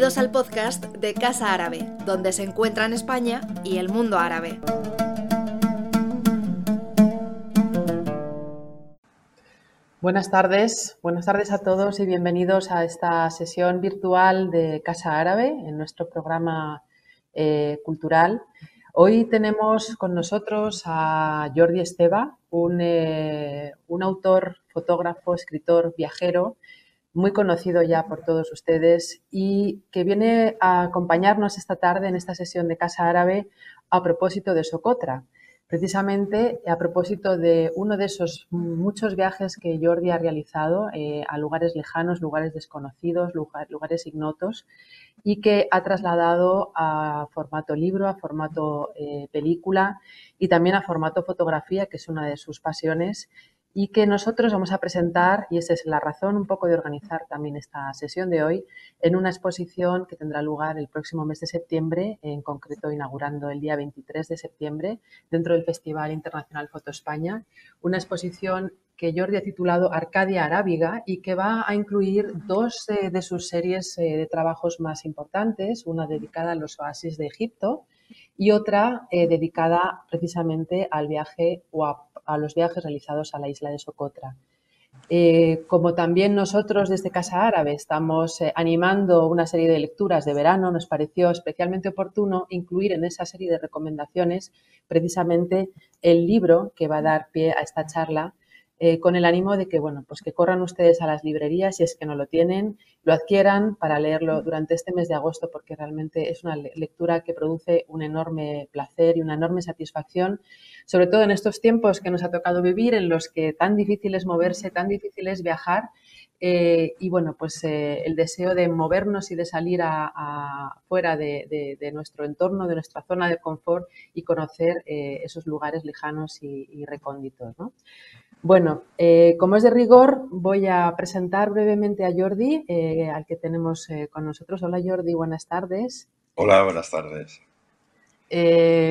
Bienvenidos al podcast de Casa Árabe, donde se encuentran España y el mundo árabe. Buenas tardes, buenas tardes a todos y bienvenidos a esta sesión virtual de Casa Árabe en nuestro programa eh, cultural. Hoy tenemos con nosotros a Jordi Esteba, un, eh, un autor, fotógrafo, escritor, viajero, muy conocido ya por todos ustedes y que viene a acompañarnos esta tarde en esta sesión de Casa Árabe a propósito de Socotra, precisamente a propósito de uno de esos muchos viajes que Jordi ha realizado eh, a lugares lejanos, lugares desconocidos, lugares ignotos y que ha trasladado a formato libro, a formato eh, película y también a formato fotografía, que es una de sus pasiones y que nosotros vamos a presentar, y esa es la razón un poco de organizar también esta sesión de hoy, en una exposición que tendrá lugar el próximo mes de septiembre, en concreto inaugurando el día 23 de septiembre, dentro del Festival Internacional Foto España, una exposición que Jordi ha titulado Arcadia Arábiga y que va a incluir dos de sus series eh, de trabajos más importantes, una dedicada a los oasis de Egipto y otra eh, dedicada precisamente al viaje o a los viajes realizados a la isla de Socotra. Eh, como también nosotros desde Casa Árabe estamos eh, animando una serie de lecturas de verano, nos pareció especialmente oportuno incluir en esa serie de recomendaciones precisamente el libro que va a dar pie a esta charla eh, con el ánimo de que, bueno, pues que corran ustedes a las librerías si es que no lo tienen, lo adquieran para leerlo durante este mes de agosto, porque realmente es una lectura que produce un enorme placer y una enorme satisfacción, sobre todo en estos tiempos que nos ha tocado vivir, en los que tan difícil es moverse, tan difícil es viajar. Eh, y bueno, pues eh, el deseo de movernos y de salir a, fuera de, nuestro entorno, de nuestra zona de confort y conocer esos lugares lejanos y, y recónditos. ¿no? Bueno, eh, como es de rigor, voy a presentar brevemente a Jordi, eh, al que tenemos eh, con nosotros. Hola Jordi, buenas tardes. Hola, buenas tardes.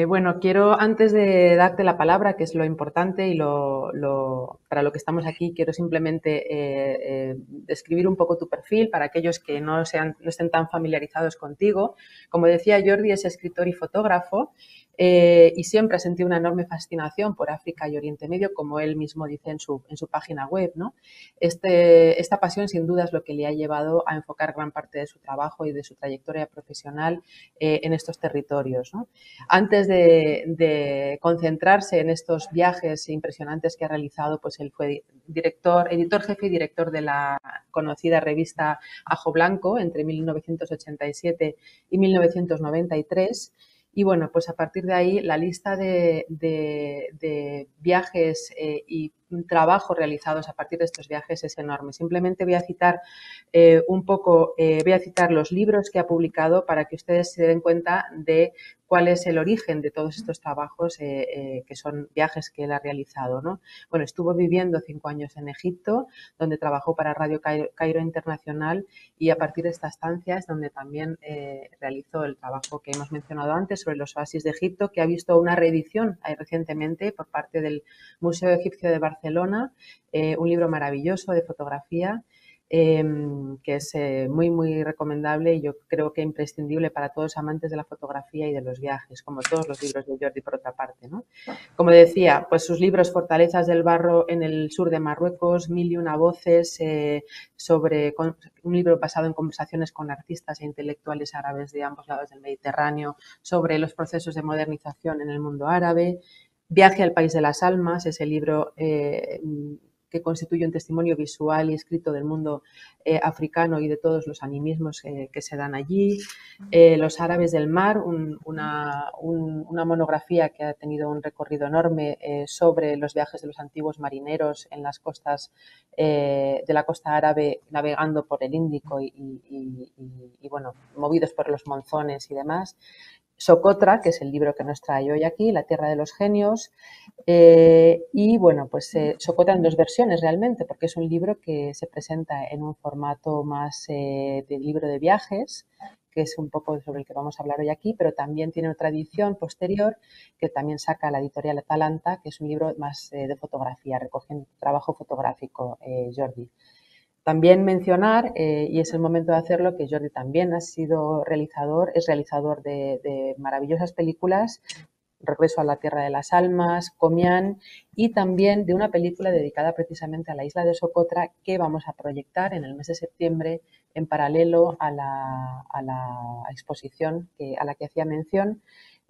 bueno, quiero antes de darte la palabra, que es lo importante y lo, para lo que estamos aquí, quiero simplemente describir un poco tu perfil para aquellos que no, sean, no estén tan familiarizados contigo. Como decía Jordi, es escritor y fotógrafo eh, y siempre ha sentido una enorme fascinación por África y Oriente Medio, como él mismo dice en su, en su página web. ¿no? Este, esta pasión, sin duda, es lo que le ha llevado a enfocar gran parte de su trabajo y de su trayectoria profesional eh, en estos territorios. ¿no? Antes de, de, concentrarse en estos viajes impresionantes que ha realizado, pues él fue director, editor jefe y director de la conocida revista Ajo Blanco entre 1987 y 1993 y bueno, pues a partir de ahí la lista de, viajes eh, y trabajo realizados a partir de estos viajes es enorme. Simplemente voy a citar eh, un poco, eh, voy a citar los libros que ha publicado para que ustedes se den cuenta de cuál es el origen de todos estos trabajos eh, que son viajes que él ha realizado. ¿no? Bueno, estuvo viviendo cinco años en Egipto, donde trabajó para Radio Cairo, Internacional y a partir de esta estancia es donde también realizó el trabajo que hemos mencionado antes sobre los oasis de Egipto, que ha visto una reedición recientemente por parte del Museo Egipcio de Barcelona, un libro maravilloso de fotografía Em, que es eh, muy, muy recomendable y yo creo que imprescindible para todos los amantes de la fotografía y de los viajes, como todos los libros de Jordi por otra parte. ¿no? Como decía, pues sus libros Fortalezas del Barro en el sur de Marruecos, Mil y una voces, eh, sobre un libro basado en conversaciones con artistas e intelectuales árabes de ambos lados del Mediterráneo, sobre los procesos de modernización en el mundo árabe, Viaje al País de las Almas, ese libro eh, que constituye un testimonio visual y escrito del mundo eh, africano y de todos los animismos eh, que se dan allí. Los árabes del mar, una, una, monografía que ha tenido un recorrido enorme sobre los viajes de los antiguos marineros en las costas de la costa árabe navegando por el Índico y, y bueno, movidos por los monzones y demás. Socotra, que es el libro que nos trae hoy aquí, La Tierra de los Genios. Eh, y bueno, pues eh, Socotra en dos versiones realmente, porque es un libro que se presenta en un formato más eh, de libro de viajes, que es un poco sobre el que vamos a hablar hoy aquí, pero también tiene otra edición posterior que también saca la editorial Atalanta, que es un libro más de fotografía, recogiendo trabajo fotográfico, Jordi. También mencionar, eh, y es el momento de hacerlo, que Jordi también ha sido realizador, es realizador de, maravillosas películas, Regreso a la Tierra de las Almas, Comián, y también de una película dedicada precisamente a la isla de Socotra que vamos a proyectar en el mes de septiembre en paralelo a la, exposición a la que hacía mención.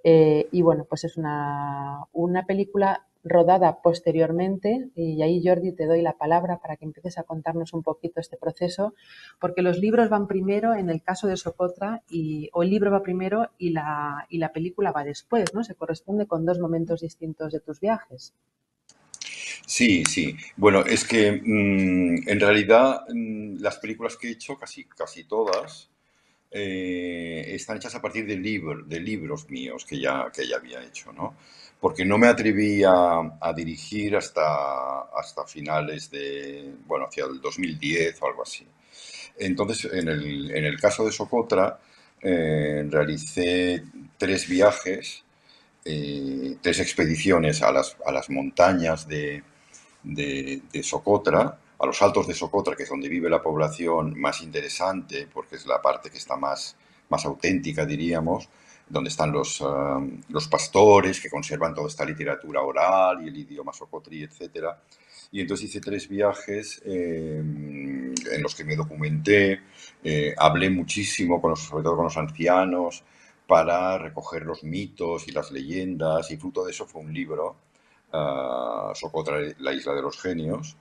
Eh, y bueno, pues es una, una película rodada posteriormente, y ahí Jordi te doy la palabra para que empieces a contarnos un poquito este proceso, porque los libros van primero en el caso de Socotra, y, o el libro va primero y la, y la película va después, ¿no? Se corresponde con dos momentos distintos de tus viajes. Sí, sí. Bueno, es que mm, en realidad mm, las películas que he hecho, casi, casi todas, eh, están hechas a partir de, de libros míos que ya, que ya había hecho, ¿no? Porque no me atreví a, dirigir hasta, hasta finales de, bueno, hacia el 2010 o algo así. Entonces, en el, en el caso de Socotra, eh, realicé tres viajes, eh, tres expediciones a las, a las montañas de, de, de, Socotra, a los altos de Socotra, que es donde vive la población más interesante, porque es la parte que está más, más auténtica, diríamos, donde están los, um, los pastores que conservan toda esta literatura oral y el idioma socotri, etc. Y entonces hice tres viajes eh, en los que me documenté, eh, hablé muchísimo, con sobre todo con los ancianos, para recoger los mitos y las leyendas, y fruto de eso fue un libro, uh, Socotra, la isla de los genios.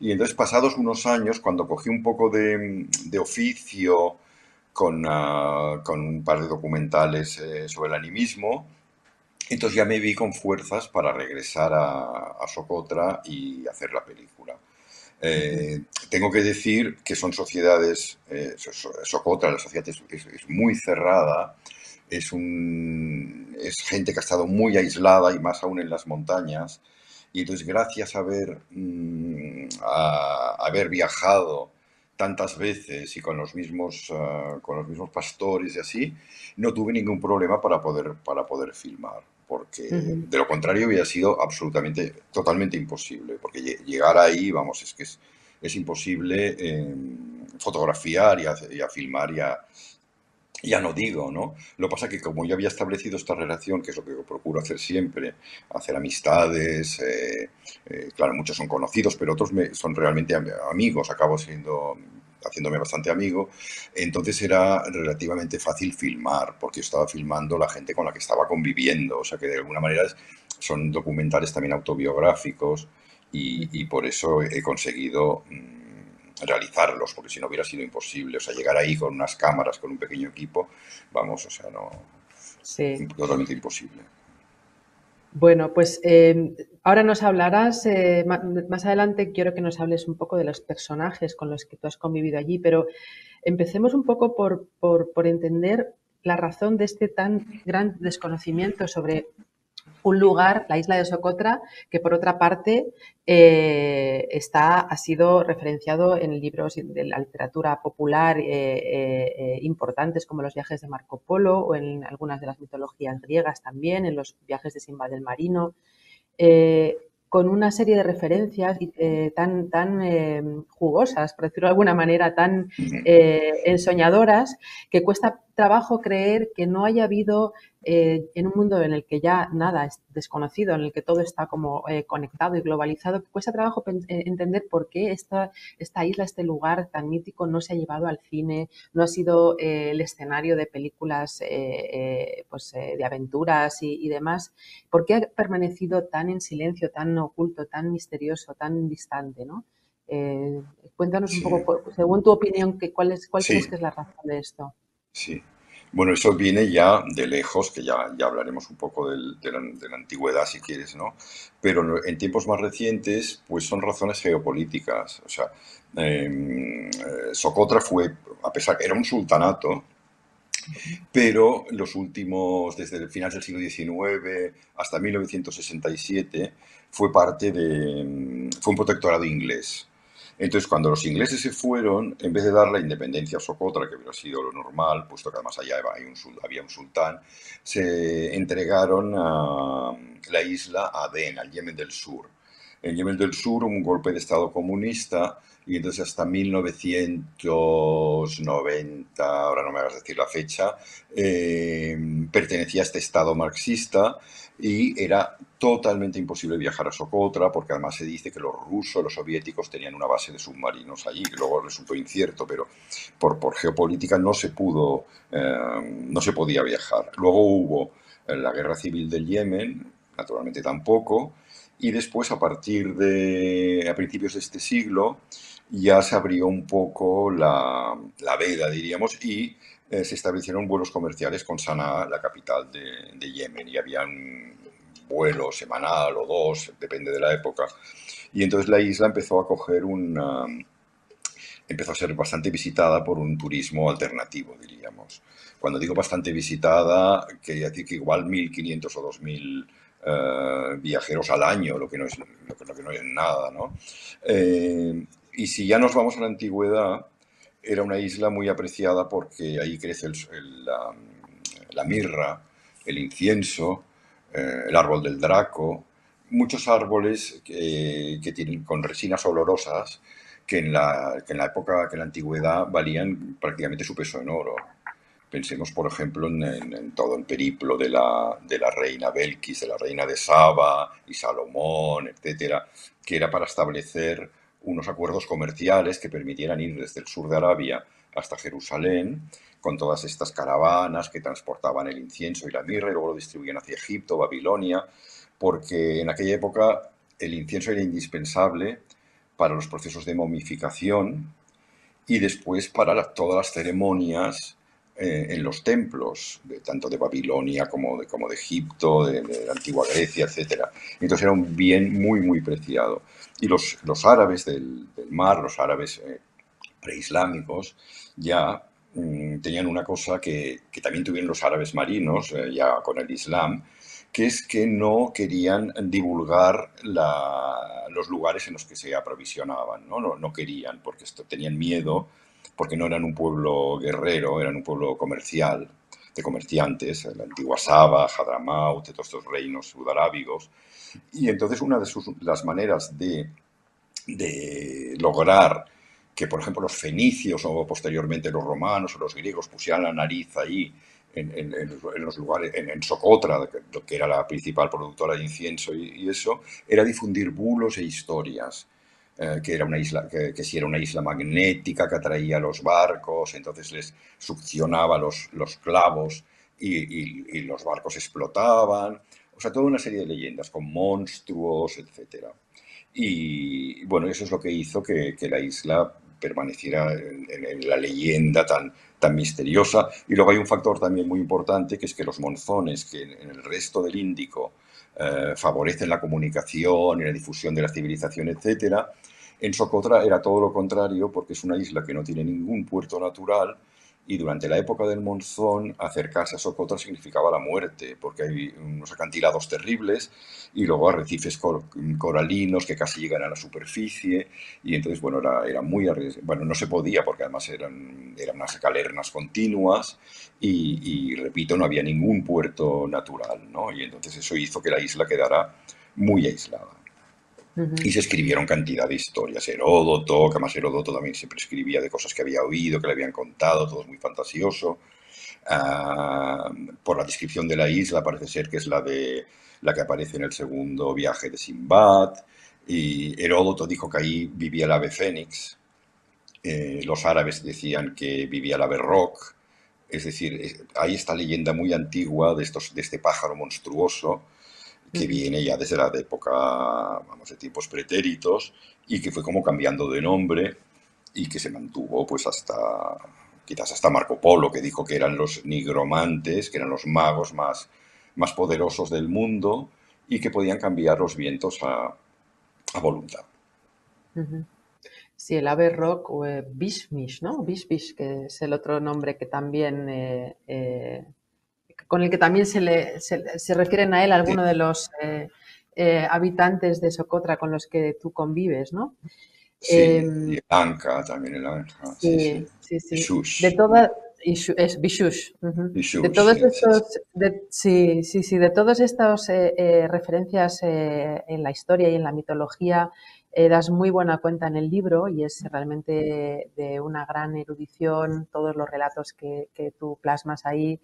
Y entonces, pasados unos años, cuando cogí un poco de, de oficio, con, ah, con un par de documentales eh, sobre el animismo. Entonces ya me vi con fuerzas para regresar a, Socotra y hacer la película. Eh, tengo que decir que son sociedades, eh, Socotra, la sociedad es, muy cerrada, es, un, es gente que ha estado muy aislada y más aún en las montañas. Y entonces gracias a haber, mm, a haber viajado tantas veces y con los mismos, ah, con los mismos pastores y así, no tuve ningún problema para poder, para poder filmar, porque de lo contrario hubiera sido absolutamente, totalmente imposible, porque llegar ahí, vamos, es que es, es imposible em, fotografiar y a, filmar y a, ya no digo, ¿no? Lo pasa que como yo había establecido esta relación, que es lo que procuro hacer siempre, hacer amistades, eh, eh, claro, muchos son conocidos, pero otros son realmente amigos, acabo siendo haciéndome bastante amigo, entonces era relativamente fácil filmar, porque yo estaba filmando la gente con la que estaba conviviendo, o sea que de alguna manera son documentales también autobiográficos y, por eso he conseguido... Mm, realizarlos, porque si no hubiera sido imposible. O sea, llegar ahí con unas cámaras, con un pequeño equipo, vamos, o sea, no. Sí. Totalmente imposible. Bueno, pues em, ahora nos hablarás, eh, más adelante quiero que nos hables un poco de los personajes con los que tú has convivido allí, pero empecemos un poco por, por, por entender la razón de este tan gran desconocimiento sobre un lugar, la isla de Socotra, que por otra parte eh, está, ha sido referenciado en libros de la literatura popular eh, eh, importantes como los viajes de Marco Polo o en algunas de las mitologías griegas también, en los viajes de Simba del Marino. Con una serie de referencias tan, tan jugosas, por decirlo de alguna manera, tan ensoñadoras, que cuesta trabajo creer que no haya habido eh, en un mundo en el que ya nada es desconocido, en el que todo está como eh, conectado y globalizado, cuesta trabajo eh, entender por qué esta, esta isla, este lugar tan mítico no se ha llevado al cine, no ha sido el escenario de películas pues, de aventuras y, demás, por qué ha permanecido tan en silencio, tan oculto, tan misterioso, tan distante, ¿no? cuéntanos un poco, según tu opinión, ¿cuál, es, cuál crees que es la razón de esto? Sí, bueno, eso viene ya de lejos, que ya, ya hablaremos un poco de, la, antigüedad si quieres, ¿no? Pero en tiempos más recientes, pues son razones geopolíticas. O sea, em, eh, Socotra fue, a pesar que era un sultanato, pero los últimos, desde el final del siglo XIX hasta 1967, fue parte de, fue un protectorado inglés. Entonces, cuando los ingleses se fueron, en vez de dar la independencia a Socotra, que hubiera sido lo normal, puesto que además allá había un sultán, se entregaron a la isla a Adén, al Yemen del Sur. en Yemen del Sur un golpe de Estado comunista y entonces hasta 1990, ahora no me hagas decir la fecha, eh, pertenecía a este Estado marxista y era totalmente imposible viajar a Socotra porque además se dice que los rusos, los soviéticos tenían una base de submarinos allí, que luego resultó incierto, pero por, por geopolítica no se pudo, eh, no se podía viajar. Luego hubo la guerra civil del Yemen, naturalmente tampoco, y después a partir de, a principios de este siglo, ya se abrió un poco la, la veda, diríamos, y eh, se establecieron vuelos comerciales con Sanaa, la capital de, Yemen, y habían vuelo semanal o dos, depende de la época. Y entonces la isla empezó a coger una... empezó a ser bastante visitada por un turismo alternativo, diríamos. Cuando digo bastante visitada, quería decir que igual 1.500 o 2.000 uh, viajeros al año, lo que no es, lo que no es nada, ¿no? Eh, y si ya nos vamos a la antigüedad, era una isla muy apreciada porque ahí crece la, mirra, el incienso, eh, el árbol del draco, muchos árboles que, tienen con resinas olorosas que en, la, que en la época, que la antigüedad valían prácticamente su peso en oro. Pensemos, por ejemplo, en, en, en, todo el periplo de la, de la reina Belkis, de la reina de Saba y Salomón, etcétera, que era para establecer unos acuerdos comerciales que permitieran ir desde el sur de Arabia hasta Jerusalén, con todas estas caravanas que transportaban el incienso y la mirra y luego lo distribuían hacia Egipto, Babilonia, porque en aquella época el incienso era indispensable para los procesos de momificación y después para todas las ceremonias eh, en los templos, tanto de Babilonia como de, como de Egipto, de, la antigua Grecia, etc. Entonces era un bien muy, muy preciado. Y los, los árabes del, del, mar, los árabes eh, preislámicos, ya mmm, tenían una cosa que, que, también tuvieron los árabes marinos, eh, ya con el Islam, que es que no querían divulgar la, los lugares en los que se aprovisionaban, no, no, no querían, porque esto, tenían miedo porque no eran un pueblo guerrero, eran un pueblo comercial, de comerciantes, la antigua Saba, Hadramaut, todos estos reinos sudarábigos. Y entonces una de las maneras de, lograr que, por ejemplo, los fenicios o posteriormente los romanos o los griegos pusieran la nariz ahí en, los lugares, en, en, Socotra, que era la principal productora de incienso y eso, era difundir bulos e historias eh, que era una isla, que, que, si era una isla magnética que atraía los barcos, entonces les succionaba los, los clavos y, los barcos explotaban. O sea, toda una serie de leyendas con monstruos, etc. Y bueno, eso es lo que hizo que, que la isla permaneciera en, la leyenda tan, tan misteriosa. Y luego hay un factor también muy importante, que es que los monzones, que en, en el resto del Índico eh, favorecen la comunicación y la difusión de la civilización, etcétera. En Socotra era todo lo contrario porque es una isla que no tiene ningún puerto natural y durante la época del monzón acercarse a Socotra significaba la muerte porque hay unos acantilados terribles y luego arrecifes cor coralinos que casi llegan a la superficie y entonces bueno era, era muy bueno no se podía porque además eran, eran unas calernas continuas y, y, repito no había ningún puerto natural ¿no? y entonces eso hizo que la isla quedara muy aislada Y se escribieron cantidad de historias. Heródoto, que además Heródoto también siempre escribía de cosas que había oído, que le habían contado, todo es muy fantasioso. Por la descripción de la isla parece ser que es la de la que aparece en el segundo viaje de Simbad. Y Heródoto dijo que ahí vivía el ave fénix. Eh, los árabes decían que vivía el ave roc. Es decir, hay esta leyenda muy antigua de, estos, de este pájaro monstruoso que viene ya desde la época, vamos, de tiempos pretéritos, y que fue como cambiando de nombre y que se mantuvo pues hasta, quizás hasta Marco Polo, que dijo que eran los nigromantes, que eran los magos más, más poderosos del mundo y que podían cambiar los vientos a, a voluntad. Uh -huh. Sí, el ave rock o eh, Bishmish, ¿no? Bishmish, que es el otro nombre que también eh, eh, con el que también se, le, se, se refieren a él algunos de los eh, eh, habitantes de Socotra con los que tú convives, ¿no? Sí, eh, y Anca, también el Anca. Sí, sí, sí. sí. De toda, Es Bishush. De todos estos, sí, sí, sí, de todos estos eh, eh, referencias eh, en la historia y en la mitología, das muy buena cuenta en el libro y es realmente de una gran erudición todos los relatos que, que tú plasmas ahí,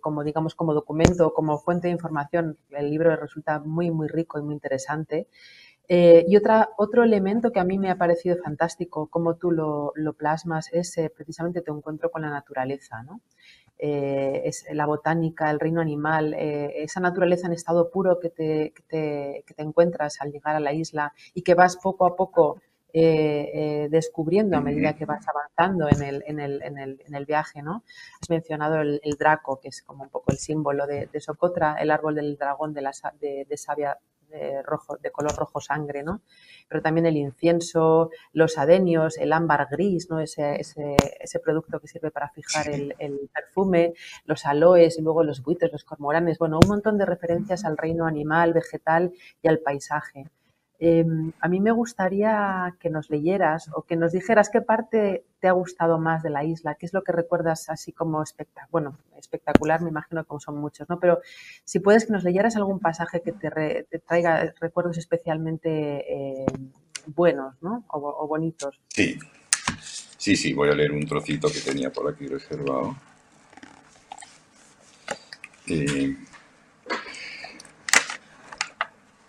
como digamos como documento, como fuente de información. El libro resulta muy, muy rico y muy interesante. Eh, y otra, otro elemento que a mí me ha parecido fantástico, como tú lo, plasmas, es eh, precisamente tu encuentro con la naturaleza, ¿no? Eh, es la botánica, el reino animal, esa naturaleza en estado puro que te, que, te, encuentras al llegar a la isla y que vas poco a poco descubriendo a medida que vas avanzando en el, en el, en el, en el viaje, ¿no? Has mencionado el, draco, que es como un poco el símbolo de, Socotra, el árbol del dragón de, la, de, de de, rojo, de color rojo sangre, ¿no? Pero también el incienso, los adenios, el ámbar gris, ¿no? Ese, ese, ese producto que sirve para fijar el, el, perfume, los aloes y luego los buitres, los cormoranes, bueno, un montón de referencias al reino animal, vegetal y al paisaje. Em, a mí me gustaría que nos leyeras o que nos dijeras qué parte te ha gustado más de la isla, qué es lo que recuerdas así como espectacular, bueno, espectacular, me imagino que son muchos, ¿no? Pero si puedes que nos leyeras algún pasaje que te, traiga recuerdos especialmente em, buenos, ¿no? O, bonitos. Sí, sí, sí, voy a leer un trocito que tenía por aquí reservado. Eh,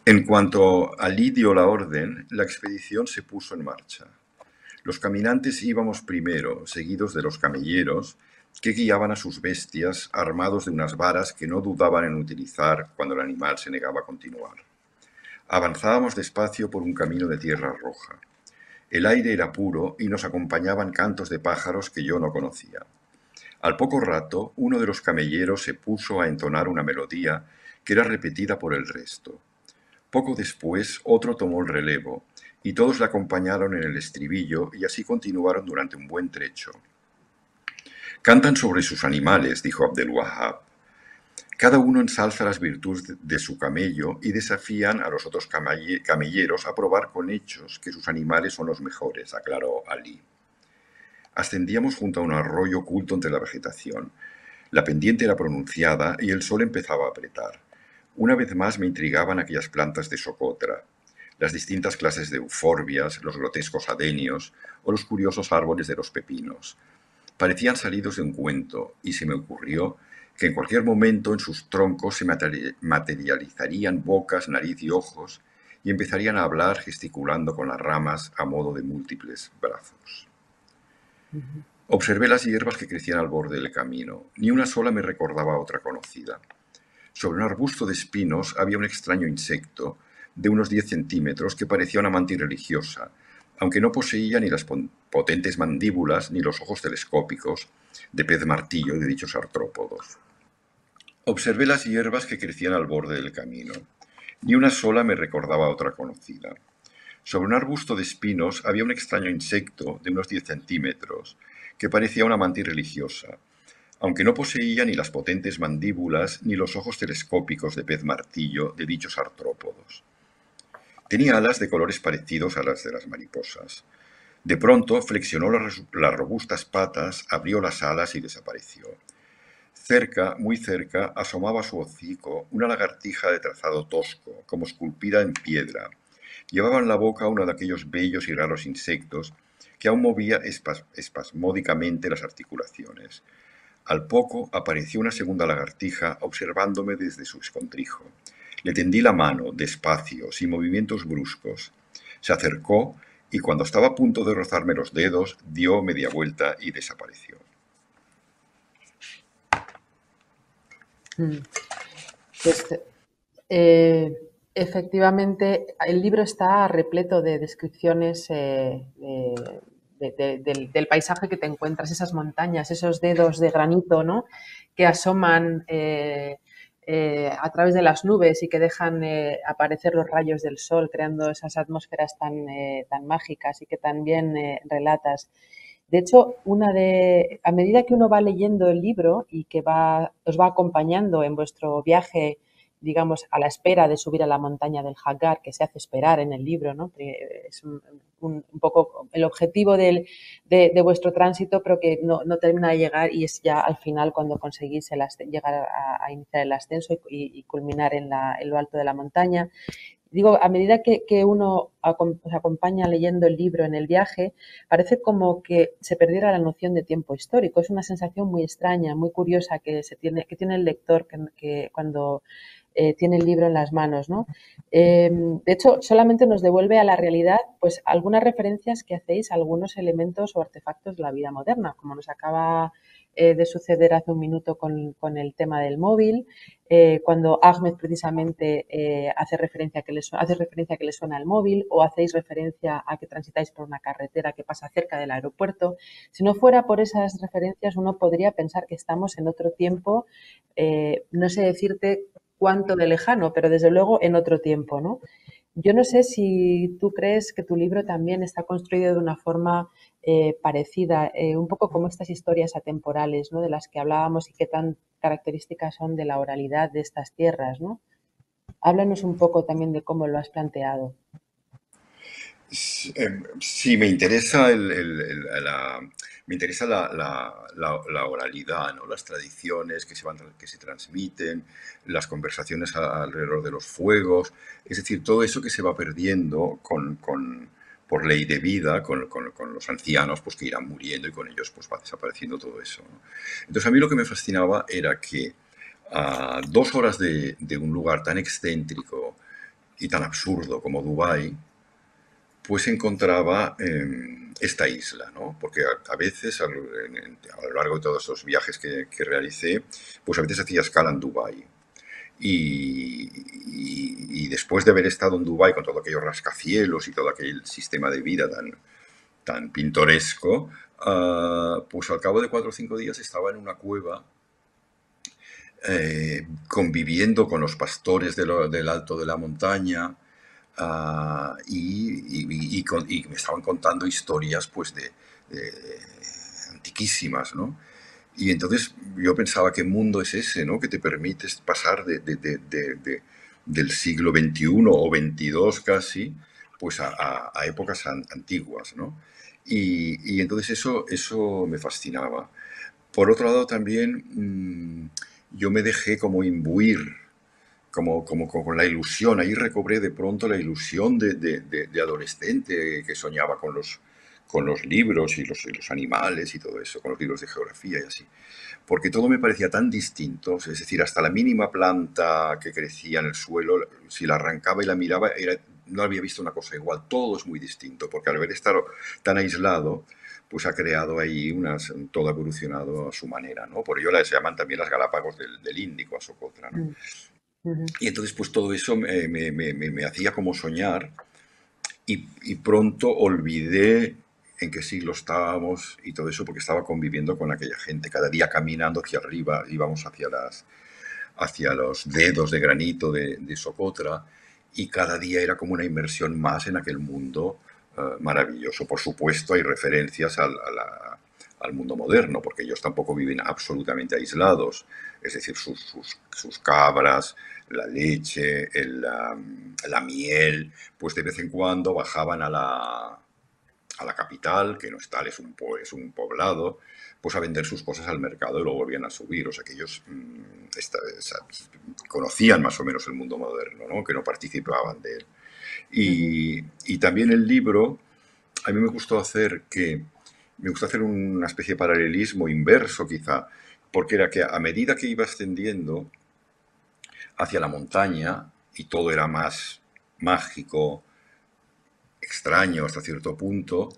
en cuanto Ali dio la orden, la expedición se puso en marcha. Los caminantes íbamos primero, seguidos de los camelleros, que guiaban a sus bestias armados de unas varas que no dudaban en utilizar cuando el animal se negaba a continuar. Avanzábamos despacio por un camino de tierra roja. El aire era puro y nos acompañaban cantos de pájaros que yo no conocía. Al poco rato, uno de los camelleros se puso a entonar una melodía que era repetida por el resto. Poco después otro tomó el relevo, y todos le acompañaron en el estribillo y así continuaron durante un buen trecho. Cantan sobre sus animales, dijo Abdel Wahab. Cada uno ensalza las virtudes de su camello y desafían a los otros camelleros a probar con hechos que sus animales son los mejores, aclaró Ali. Ascendíamos junto a un arroyo oculto entre la vegetación. La pendiente era pronunciada y el sol empezaba a apretar. Una vez más me intrigaban aquellas plantas de socotra, las distintas clases de euforbias, los grotescos adenios o los curiosos árboles de los pepinos. Parecían salidos de un cuento y se me ocurrió que en cualquier momento en sus troncos se materializarían bocas, nariz y ojos y empezarían a hablar gesticulando con las ramas a modo de múltiples brazos. Observé las hierbas que crecían al borde del camino. Ni una sola me recordaba a otra conocida. Sobre un arbusto de espinos había un extraño insecto de unos 10 centímetros que parecía una mantis religiosa, aunque no poseía ni las potentes mandíbulas ni los ojos telescópicos de pez martillo de dichos artrópodos. Observé las hierbas que crecían al borde del camino. Ni una sola me recordaba a otra conocida. Sobre un arbusto de espinos había un extraño insecto de unos 10 centímetros que parecía una mantis religiosa, aunque no poseía ni las potentes mandíbulas ni los ojos telescópicos de pez martillo de dichos artrópodos. Tenía alas de colores parecidos a las de las mariposas. De pronto flexionó las, robustas patas, abrió las alas y desapareció. Cerca, muy cerca, asomaba su hocico una lagartija de trazado tosco, como esculpida en piedra. Llevaba en la boca uno de aquellos bellos y raros insectos que aún movía espasmódicamente las articulaciones. Al poco apareció una segunda lagartija observándome desde su escondrijo. Le tendí la mano, despacio, sin movimientos bruscos. Se acercó y cuando estaba a punto de rozarme los dedos, dio media vuelta y desapareció. Mm. Pues, eh, efectivamente, el libro está repleto de descripciones eh, del, paisaje que te encuentras, esas montañas, esos dedos de granito, ¿no? Que asoman eh, eh, a través de las nubes y que dejan eh, aparecer los rayos del sol, creando esas atmósferas tan, tan mágicas y que también relatas. De hecho, una de, a medida que uno va leyendo el libro y que va, os va acompañando en vuestro viaje digamos, a la espera de subir a la montaña del Hagar, que se hace esperar en el libro, ¿no? Es un, poco el objetivo de, vuestro tránsito, pero que no, termina de llegar y es ya al final cuando conseguís llegar a, iniciar el ascenso y, culminar en, en, lo alto de la montaña. Digo, a medida que, uno se acompaña leyendo el libro en el viaje, parece como que se perdiera la noción de tiempo histórico. Es una sensación muy extraña, muy curiosa que, se tiene, que tiene el lector que, cuando eh, tiene el libro en las manos. ¿no? Em, de hecho, solamente nos devuelve a la realidad pues, algunas referencias que hacéis a algunos elementos o artefactos de la vida moderna, como nos acaba eh, de suceder hace un minuto con, el tema del móvil, eh, cuando Ahmed precisamente hace, referencia que le hace referencia que le suena el móvil o hacéis referencia a que transitáis por una carretera que pasa cerca del aeropuerto. Si no fuera por esas referencias, uno podría pensar que estamos en otro tiempo, no sé decirte cuánto de lejano, pero desde luego en otro tiempo, ¿no? Yo no sé si tú crees que tu libro también está construido de una forma eh, parecida, eh, un poco como estas historias atemporales, ¿no? De las que hablábamos y qué tan características son de la oralidad de estas tierras, ¿no? Háblanos un poco también de cómo lo has planteado. Sí, eh, me interesa la, me interesa la, oralidad, ¿no? las tradiciones que se, van, que se transmiten, las conversaciones alrededor de los fuegos, es decir, todo eso que se va perdiendo con, por ley de vida con, los ancianos pues, que irán muriendo y con ellos pues, va desapareciendo todo eso. Entonces a mí lo que me fascinaba era que a dos horas de, un lugar tan excéntrico y tan absurdo como Dubái, pues encontraba em, esta isla, ¿no? Porque a, veces, a, lo largo de todos esos viajes que, que, realicé, pues a veces hacía escala en Dubái. Y, después de haber estado en Dubái con todo aquellos rascacielos y todo aquel sistema de vida tan, pintoresco, ah, pues al cabo de cuatro o cinco días estaba en una cueva eh, conviviendo con los pastores del alto de la montaña ah, y, me estaban contando historias pues de, de antiquísimas, ¿no? Y entonces yo pensaba, ¿qué mundo es ese, no? Que te permite pasar de, del siglo XXI o XXII casi, pues a, épocas antiguas, ¿no? Y, entonces eso, eso me fascinaba. Por otro lado también mm, yo me dejé como imbuir, como, como, con la ilusión, ahí recobré de pronto la ilusión de, adolescente que soñaba con los, con los libros y los, los, animales y todo eso, con los libros de geografía y así. Porque todo me parecía tan distinto, es decir, hasta la mínima planta que crecía en el suelo, si la arrancaba y la miraba, era, no había visto una cosa igual, todo es muy distinto, porque al haber estado tan aislado, pues ha creado ahí unas, todo evolucionado a su manera, ¿no? Por ello se llaman también las Galápagos del, Índico, a Socotra, ¿no? Mm. Y entonces, pues todo eso me, me, me, me hacía como soñar y, y, pronto olvidé en qué siglo estábamos y todo eso, porque estaba conviviendo con aquella gente, cada día caminando hacia arriba, íbamos hacia, las, hacia los dedos de granito de, Socotra, y cada día era como una inmersión más en aquel mundo eh, maravilloso. Por supuesto, hay referencias al, al, mundo moderno, porque ellos tampoco viven absolutamente aislados, es decir, sus, sus, cabras, la leche, la, la miel, pues de vez en cuando bajaban a la, a la capital, que no es tal, es un, un poblado, pues a vender sus cosas al mercado y luego volvían a subir. O sea, que ellos mm, conocían más o menos el mundo moderno, ¿no? que no participaban de él. Y, también el libro, a mí me gustó hacer que, me gustó hacer una especie de paralelismo inverso quizá, porque era que a medida que iba ascendiendo hacia la montaña y todo era más mágico, extraño hasta cierto punto,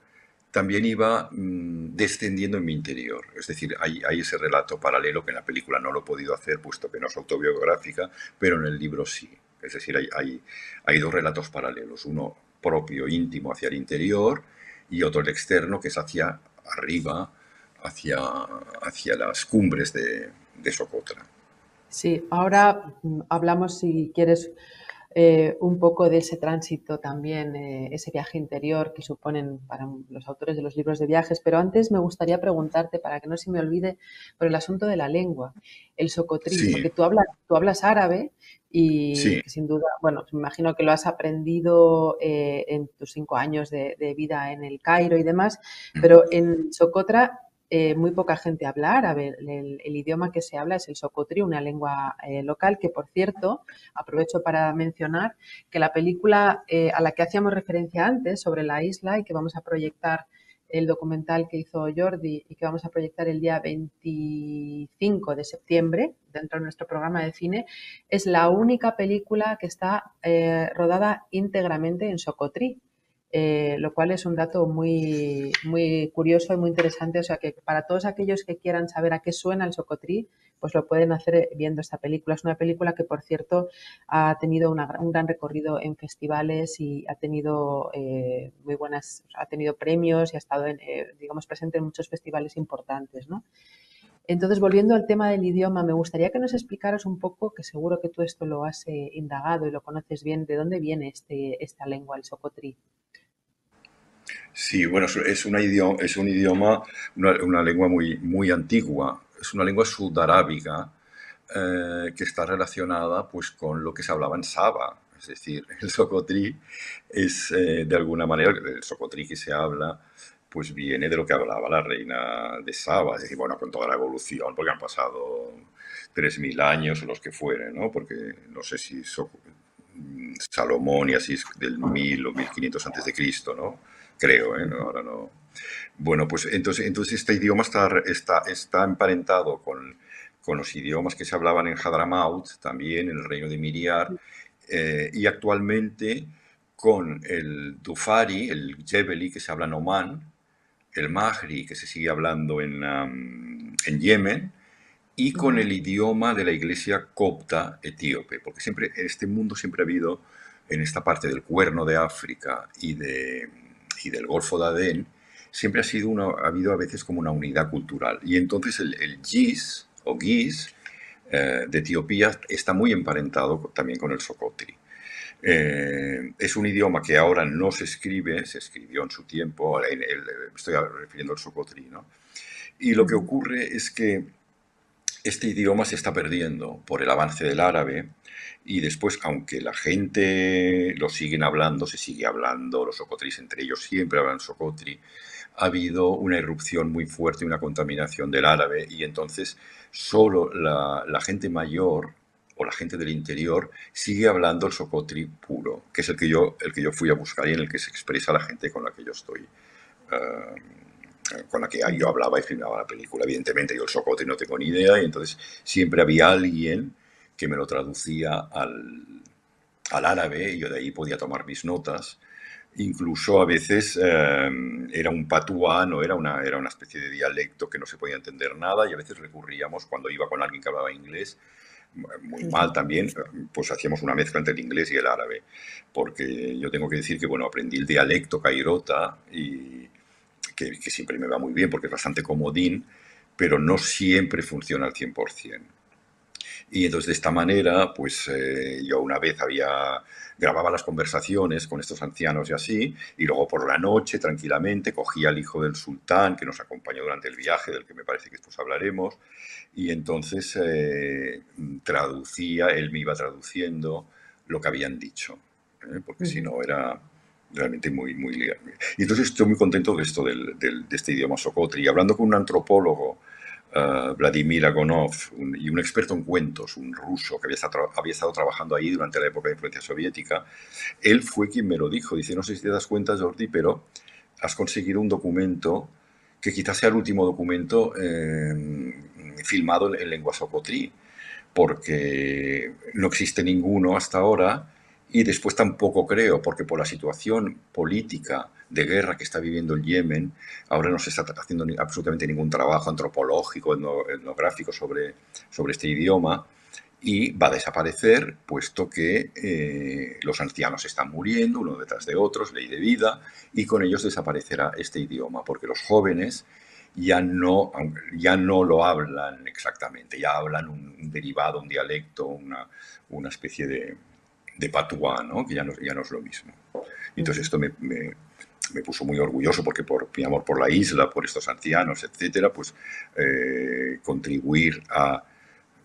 también iba mm, descendiendo en mi interior. Es decir, hay, hay, ese relato paralelo que en la película no lo he podido hacer, puesto que no es autobiográfica, pero en el libro sí. Es decir, hay, hay, hay dos relatos paralelos, uno propio, íntimo, hacia el interior, y otro el externo, que es hacia arriba, hacia, hacia las cumbres de, de Socotra. Sí, ahora mm, hablamos, si quieres, eh, un poco de ese tránsito también, eh, ese viaje interior que suponen para los autores de los libros de viajes. Pero antes me gustaría preguntarte, para que no se me olvide, por el asunto de la lengua, el socotrí, porque tú hablas, tú hablas árabe y sin duda, bueno, me imagino que lo has aprendido eh, en tus cinco años de, de, vida en el Cairo y demás, pero en Socotra eh, muy poca gente habla árabe. El, idioma que se habla es el socotri, una lengua eh, local que, por cierto, aprovecho para mencionar que la película eh, a la que hacíamos referencia antes sobre la isla y que vamos a proyectar el documental que hizo Jordi y que vamos a proyectar el día 25 de septiembre dentro de nuestro programa de cine, es la única película que está rodada íntegramente en Socotri. Eh, lo cual es un dato muy, muy curioso y muy interesante. O sea que para todos aquellos que quieran saber a qué suena el Socotrí, pues lo pueden hacer viendo esta película. Es una película que, por cierto, ha tenido un gran recorrido en festivales y ha tenido eh, muy buenas, ha tenido premios y ha estado, eh, digamos, presente en muchos festivales importantes, ¿no? Entonces, volviendo al tema del idioma, me gustaría que nos explicaras un poco, que seguro que tú esto lo has indagado y lo conoces bien, de dónde viene este, esta lengua, el socotrí. Sí, bueno, es, una idioma, es un idioma, una, lengua muy, muy antigua, es una lengua sudarábiga eh, que está relacionada pues, con lo que se hablaba en Saba, es decir, el socotrí es eh, de alguna manera, el socotrí que se habla, pues viene de lo que hablaba la reina de Saba, es decir, bueno, con toda la evolución, porque han pasado 3.000 años o los que fueren, ¿no? Porque no sé si Salomón y así del 1000 o 1500 antes de Cristo, ¿no? Creo, ¿eh? ahora no. Bueno, pues entonces, entonces este idioma está, está, está emparentado con, con los idiomas que se hablaban en Hadramaut, también en el reino de Miriar, eh, y actualmente con el Dufari, el Jebeli que se habla en Oman, el Mahri que se sigue hablando en, en Yemen, y con el idioma de la iglesia copta etíope, porque siempre en este mundo siempre ha habido, en esta parte del cuerno de África y de, y del Golfo de Adén, siempre ha, sido una, ha habido a veces como una unidad cultural. Y entonces el, el GIS o GIS eh, de Etiopía está muy emparentado también con el Socotri. Eh, es un idioma que ahora no se escribe, se escribió en su tiempo, en estoy refiriendo al Socotri, ¿no? Y lo que ocurre es que este idioma se está perdiendo por el avance del árabe, y después, aunque la gente lo siguen hablando, se sigue hablando, los socotris entre ellos siempre hablan socotri, ha habido una irrupción muy fuerte, una contaminación del árabe y entonces solo la, gente mayor o la gente del interior sigue hablando el socotri puro, que es el que yo, el que yo fui a buscar y en el que se expresa la gente con la que yo estoy. Eh, con la que yo hablaba y filmaba la película. Evidentemente yo el socotri no tengo ni idea y entonces siempre había alguien que me lo traducía al, al árabe y yo de ahí podía tomar mis notas. Incluso a veces em, era un patuá, no era una, era una especie de dialecto que no se podía entender nada y a veces recurríamos cuando iba con alguien que hablaba inglés, muy mal también, pues hacíamos una mezcla entre el inglés y el árabe, porque yo tengo que decir que, bueno, aprendí el dialecto cairota y que, que siempre me va muy bien porque es bastante comodín, pero no siempre funciona al 100%. Y entonces de esta manera, pues eh, yo una vez había grababa las conversaciones con estos ancianos y así, y luego por la noche, tranquilamente, cogía al hijo del sultán que nos acompañó durante el viaje, del que me parece que después hablaremos, y entonces eh, traducía, él me iba traduciendo lo que habían dicho, ¿eh? porque si no era realmente muy, muy Y entonces estoy muy contento de esto, del, del, de este idioma socotri. Y hablando con un antropólogo, uh, Vladimir Agonov, y un experto en cuentos, un ruso que había estado, trabajando ahí durante la época de influencia soviética, él fue quien me lo dijo. Dice, no sé si te das cuenta, Jordi, pero has conseguido un documento que quizás sea el último documento eh, filmado en, en lengua socotrí, porque no existe ninguno hasta ahora y después tampoco creo, porque por la situación política de guerra que está viviendo el Yemen, ahora no se está haciendo absolutamente ningún trabajo antropológico, etnográfico sobre, sobre este idioma, y va a desaparecer, puesto que eh, los ancianos están muriendo uno detrás de otros, ley de vida, y con ellos desaparecerá este idioma, porque los jóvenes ya no, ya no lo hablan exactamente, ya hablan un, derivado, un dialecto, una, una especie de, de Patuá, que ya no, ya no es lo mismo. Entonces esto me, puso muy orgulloso porque por mi amor por la isla, por estos ancianos, etcétera, pues eh, contribuir a,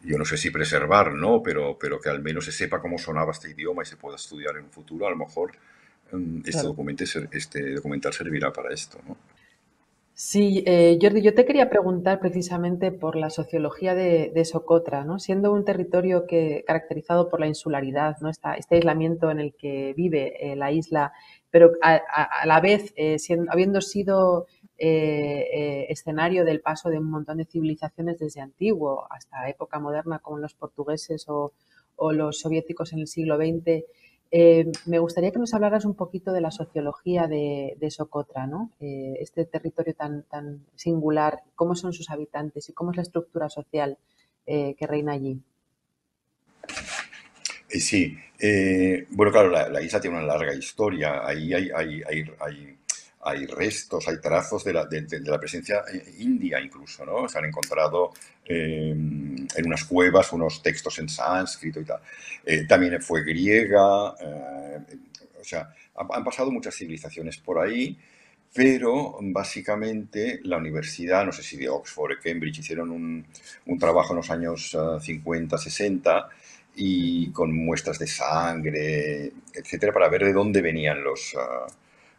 yo no sé si preservar, ¿no? Pero, pero que al menos se sepa cómo sonaba este idioma y se pueda estudiar en un futuro, a lo mejor mm, este, documento, este documental servirá para esto, ¿no? Sí, eh, Jordi, yo te quería preguntar precisamente por la sociología de, Socotra, ¿no? Siendo un territorio que caracterizado por la insularidad, ¿no? este aislamiento en el que vive eh, la isla, pero a, la vez eh, habiendo sido escenario del paso de un montón de civilizaciones desde antiguo hasta época moderna, como los portugueses o, los soviéticos en el siglo XX, eh, me gustaría que nos hablaras un poquito de la sociología de, Socotra, ¿no? Eh, este territorio tan, tan singular, cómo son sus habitantes y cómo es la estructura social eh, que reina allí. Sí, bueno, claro, la, isla tiene una larga historia. Ahí hay, hay, hay, hay restos, hay trazos de la, de, la, presencia india incluso, ¿no? Se han encontrado en unas cuevas unos textos en sánscrito y tal. Eh, también fue griega, eh, o sea, han, pasado muchas civilizaciones por ahí, pero básicamente la universidad, no sé si de Oxford o Cambridge, hicieron un, un, trabajo en los años 50, eh, 60 y con muestras de sangre, etcétera, para ver de dónde venían los,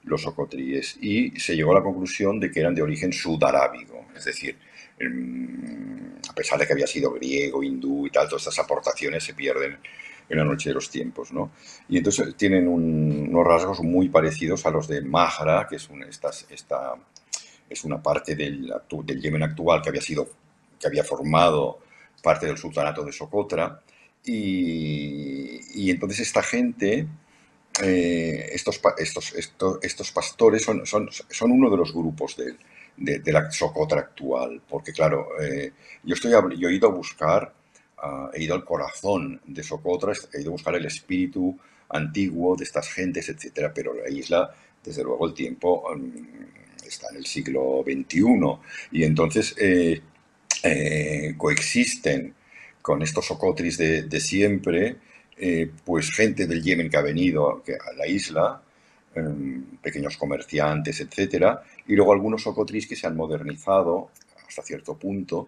los ocotríes. Y se llegó a la conclusión de que eran de origen sudarábigo, es decir, a pesar de que había sido griego, hindú y tal, todas estas aportaciones se pierden en la noche de los tiempos, ¿no? Y entonces tienen unos rasgos muy parecidos a los de Mahra, que es, esta, es una parte del, del, Yemen actual que había, sido, que había formado parte del sultanato de Socotra, y, entonces esta gente, eh, estos, estos, estos, estos, pastores son, son, son uno de los grupos del de, la Socotra actual, porque claro, eh, yo, estoy, yo he ido a buscar, ah, he ido al corazón de Socotra, he ido a buscar el espíritu antiguo de estas gentes, etcétera, pero la isla, desde luego el tiempo mm, está en el siglo XXI y entonces eh, eh, coexisten con estos socotris de, siempre, pues gente del Yemen que ha venido a la isla, Em, pequeños comerciantes, etcétera, y luego algunos socotris que se han modernizado hasta cierto punto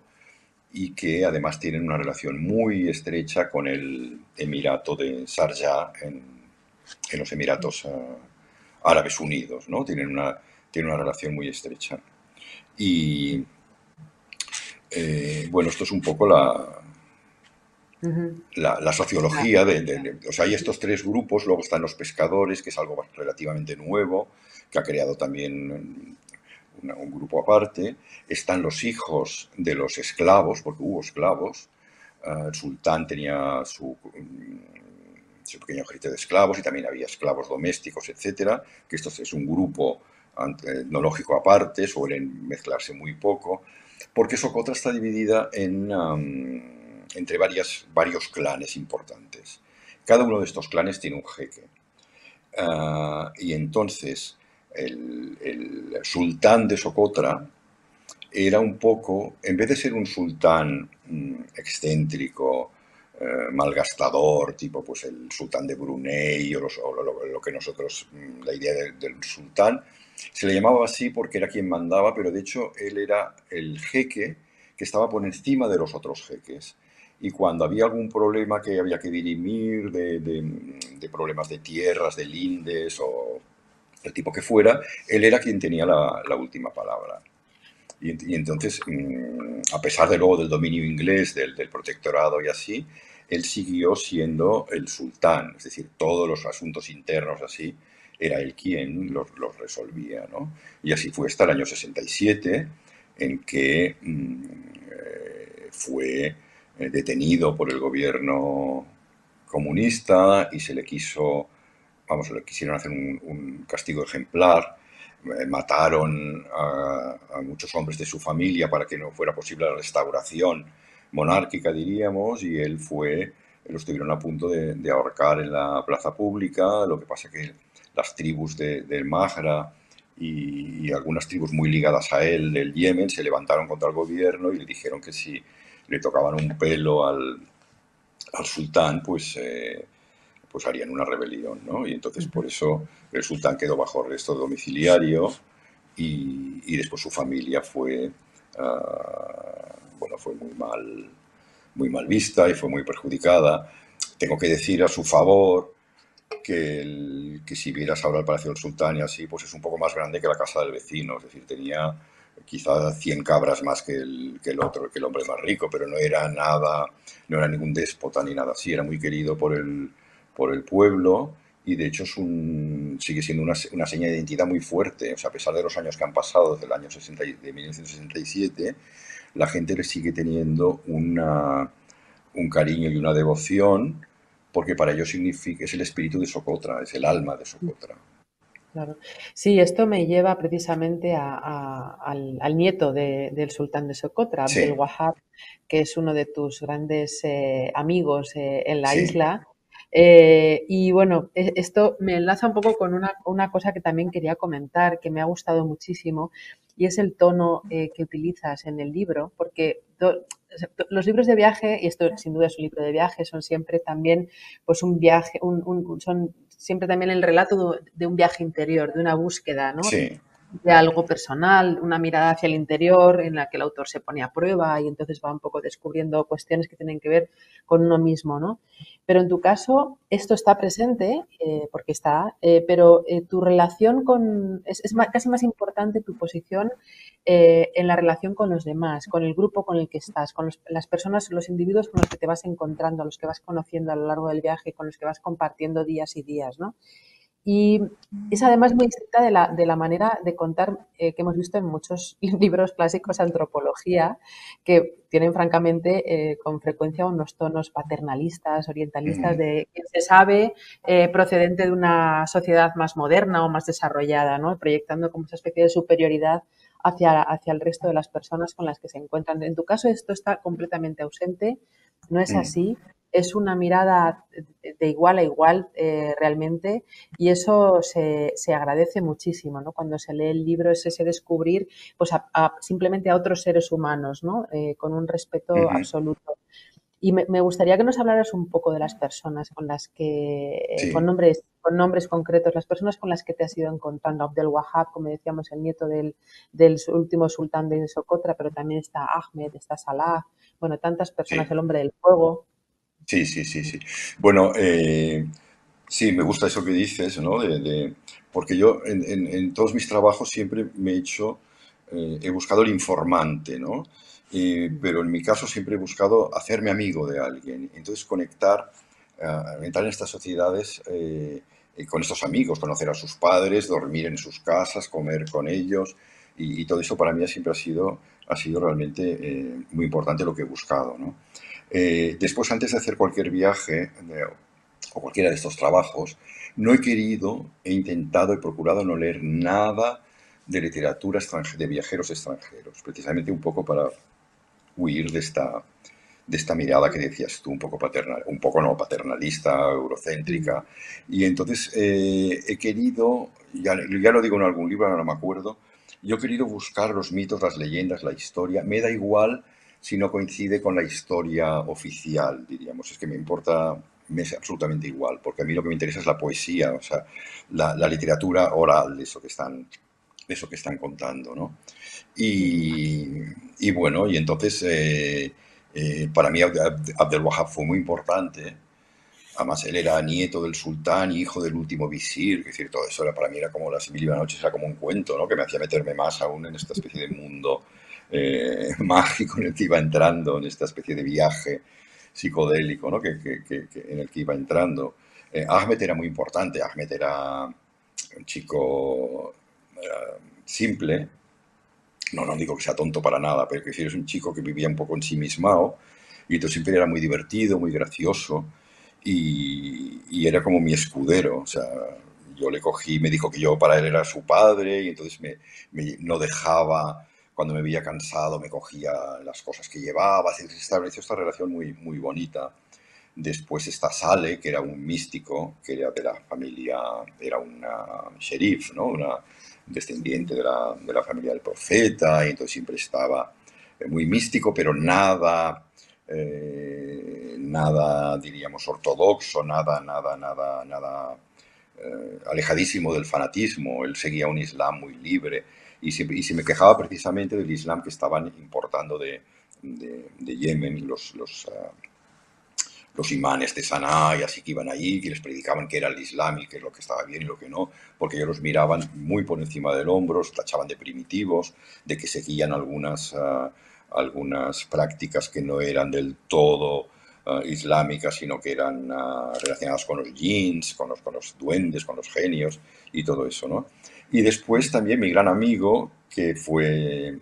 y que además tienen una relación muy estrecha con el Emirato de Sharjah en, los Emiratos eh, Árabes Unidos, ¿no? Tienen una, tienen una relación muy estrecha. Y eh, bueno, esto es un poco la, la, sociología de, O sea, hay estos tres grupos, luego están los pescadores, que es algo relativamente nuevo, que ha creado también un grupo aparte. Están los hijos de los esclavos, porque hubo esclavos. Ah, el sultán tenía su, mm, su pequeño ejército de esclavos y también había esclavos domésticos, etcétera, que esto es un grupo etnológico aparte, suelen mezclarse muy poco, porque Socotra está dividida en entre varios clanes importantes. Cada uno de estos clanes tiene un jeque. Ah, y entonces el, sultán de Socotra era un poco, en vez de ser un sultán mm, excéntrico, eh, malgastador, tipo pues el sultán de Brunei o, lo, que nosotros, mm, la idea del sultán, se le llamaba así porque era quien mandaba, pero de hecho él era el jeque que estaba por encima de los otros jeques y cuando había algún problema que había que dirimir de, problemas de tierras, de lindes o el tipo que fuera, él era quien tenía la, última palabra. Y, entonces, mm, a pesar de luego del dominio inglés, del, protectorado y así, él siguió siendo el sultán, es decir, todos los asuntos internos así, era él quien los, resolvía. ¿no? Y así fue hasta el año 67, en que mm, eh, fue eh, detenido por el gobierno comunista y se le quiso, vamos, le quisieron hacer un, castigo ejemplar. Eh, mataron a, muchos hombres de su familia para que no fuera posible la restauración monárquica, diríamos, y él fue, lo estuvieron a punto de, ahorcar en la plaza pública. Lo que pasa que las tribus del de Mahra y, y, algunas tribus muy ligadas a él del Yemen se levantaron contra el gobierno y le dijeron que si le tocaban un pelo al, sultán, pues eh, pues harían una rebelión, ¿no? Y entonces por eso el sultán quedó bajo arresto domiciliario y, y después su familia fue, ah, bueno, fue muy mal, muy mal vista y fue muy perjudicada. Tengo que decir a su favor que, que si vieras ahora el Palacio del Sultán y así, pues es un poco más grande que la casa del vecino, es decir, tenía quizá 100 cabras más que el, que el otro, que el hombre más rico, pero no era nada, no era ningún déspota ni nada así, era muy querido por el, por el pueblo y de hecho es un, sigue siendo una, una, seña de identidad muy fuerte. O sea, a pesar de los años que han pasado desde el año 60, de 1967, la gente le sigue teniendo una, un cariño y una devoción porque para ellos significa, es el espíritu de Socotra, es el alma de Socotra. Claro. Sí, esto me lleva precisamente a, a, al, al, nieto de, del sultán de Socotra, sí. Abdel Wahab, que es uno de tus grandes eh, amigos eh, en la sí. isla eh, y bueno, e, esto me enlaza un poco con una, una, cosa que también quería comentar, que me ha gustado muchísimo, y es el tono que utilizas en el libro, porque los libros de viaje, y esto sin duda es un libro de viaje, son siempre también pues un viaje, un, un, son siempre también el relato de, un viaje interior, de una búsqueda, ¿no? Sí de algo personal, una mirada hacia el interior en la que el autor se pone a prueba y entonces va un poco descubriendo cuestiones que tienen que ver con uno mismo, ¿no? Pero en tu caso esto está presente, eh, porque está, eh, pero eh, tu relación con, es, casi más importante tu posición en la relación con los demás, con el grupo con el que estás, con las personas, los individuos con los que te vas encontrando, los que vas conociendo a lo largo del viaje, con los que vas compartiendo días y días, ¿no? Y es además muy distinta de la, de la manera de contar eh, que hemos visto en muchos libros clásicos de antropología, que tienen francamente eh, con frecuencia unos tonos paternalistas, orientalistas, de que se sabe eh, procedente de una sociedad más moderna o más desarrollada, ¿no? proyectando como esa especie de superioridad hacia, hacia el resto de las personas con las que se encuentran. En tu caso esto está completamente ausente, no es así es una mirada de igual a igual eh, realmente y eso se, se, agradece muchísimo, ¿no? Cuando se lee el libro es ese descubrir pues a, a, simplemente a otros seres humanos, ¿no? Eh, con un respeto uh -huh. absoluto. Y me, me, gustaría que nos hablaras un poco de las personas con las que, sí. con nombres con nombres concretos, las personas con las que te has ido encontrando. Abdel Wahab, como decíamos, el nieto del, del último sultán de Socotra, pero también está Ahmed, está Salah, bueno, tantas personas, sí. el hombre del fuego. Sí, sí, sí, sí. Bueno, eh, sí, me gusta eso que dices, ¿no? De, de, porque yo en, en, en, todos mis trabajos siempre me he hecho, eh, he buscado el informante, ¿no? Eh, pero en mi caso siempre he buscado hacerme amigo de alguien, entonces conectar, uh, entrar en estas sociedades eh, con estos amigos, conocer a sus padres, dormir en sus casas, comer con ellos, y, y todo eso para mí siempre ha sido, ha sido realmente eh, muy importante lo que he buscado, ¿no? Eh, después, antes de hacer cualquier viaje eh, o cualquiera de estos trabajos, no he querido, he intentado, he procurado no leer nada de literatura de viajeros extranjeros, precisamente un poco para huir de esta, de esta mirada que decías tú, un poco paternal, un poco no paternalista, eurocéntrica. Y entonces eh, he querido, ya, ya, lo digo en algún libro, no me acuerdo, yo he querido buscar los mitos, las leyendas, la historia. Me da igual si no coincide con la historia oficial, diríamos. Es que me importa, me es absolutamente igual, porque a mí lo que me interesa es la poesía, o sea, la, la literatura oral de eso que están, de eso que están contando, ¿no? Y, y bueno, y entonces eh, eh, para mí Abdel Wahab fue muy importante. Además, él era nieto del sultán, hijo del último visir, es decir, todo eso era, para mí era como las mil y una noches, era como un cuento, ¿no? Que me hacía meterme más aún en esta especie de mundo eh, mágico en el que iba entrando, en esta especie de viaje psicodélico ¿no? que, en el que iba entrando. Eh, Ahmed era muy importante, Ahmed era un chico uh, simple, no, no digo que sea tonto para nada, pero que es un chico que vivía un poco ensimismado y entonces siempre era muy divertido, muy gracioso y, y era como mi escudero, o sea, yo le cogí, me dijo que yo para él era su padre y entonces me, me no dejaba cuando me veía cansado me cogía las cosas que llevaba, se estableció esta relación muy, muy bonita. Después está Sale, que era un místico, que era de la familia, era una sheriff, ¿no? una descendiente de la, de la familia del profeta, y entonces siempre estaba muy místico, pero nada, eh, nada, diríamos, ortodoxo, nada, nada, nada, nada eh, alejadísimo del fanatismo. Él seguía un Islam muy libre y se, y se, me quejaba precisamente del Islam que estaban importando de, de, de Yemen los, los, uh, los imanes de Sanaa y así que iban allí, que les predicaban que era el Islam y que es lo que estaba bien y lo que no, porque ellos los miraban muy por encima del hombro, los tachaban de primitivos, de que seguían algunas, uh, algunas prácticas que no eran del todo uh, islámicas, sino que eran uh, relacionadas con los jeans, con los, con los duendes, con los genios y todo eso, ¿no? Y después también mi gran amigo, que fue,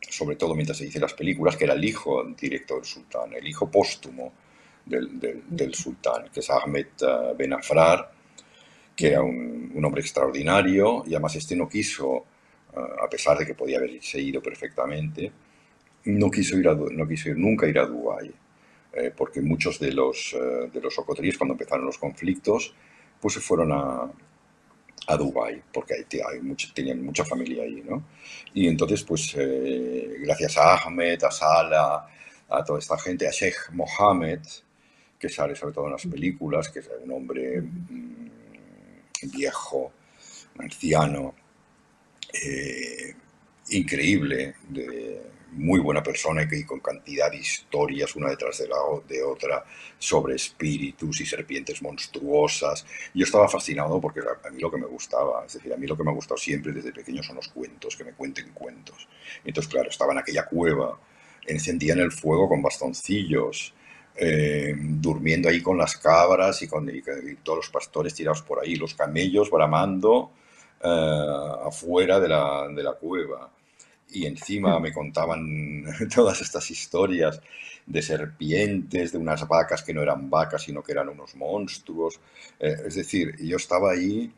sobre todo mientras se dice las películas, que era el hijo directo del sultán, el hijo póstumo del, del, sultán, que es Ahmed uh, Ben Afrar, que era un, hombre extraordinario y además este no quiso, uh, a pesar de que podía haberse ido perfectamente, no quiso ir, a, no quiso nunca ir a Dubái, eh, porque muchos de los, uh, de los cuando empezaron los conflictos, pues se fueron a, a Dubái, porque hay, hay mucho, tenían mucha familia ahí, ¿no? Y entonces, pues, eh, gracias a Ahmed, a Salah, a toda esta gente, a Sheikh Mohammed, que sale sobre todo en las películas, que es un hombre mmm, viejo, anciano, eh, increíble, de muy buena persona y con cantidad de historias una detrás de la de otra sobre espíritus y serpientes monstruosas. Yo estaba fascinado porque a mí lo que me gustaba, es decir, a mí lo que me ha gustado siempre desde pequeño son los cuentos, que me cuenten cuentos. Entonces, claro, estaba en aquella cueva, encendían el fuego con bastoncillos, eh, durmiendo ahí con las cabras y con y, todos los pastores tirados por ahí, los camellos bramando eh, afuera de la, de la cueva. Y encima me contaban todas estas historias de serpientes, de unas vacas que no eran vacas, sino que eran unos monstruos. Eh, es decir, yo estaba ahí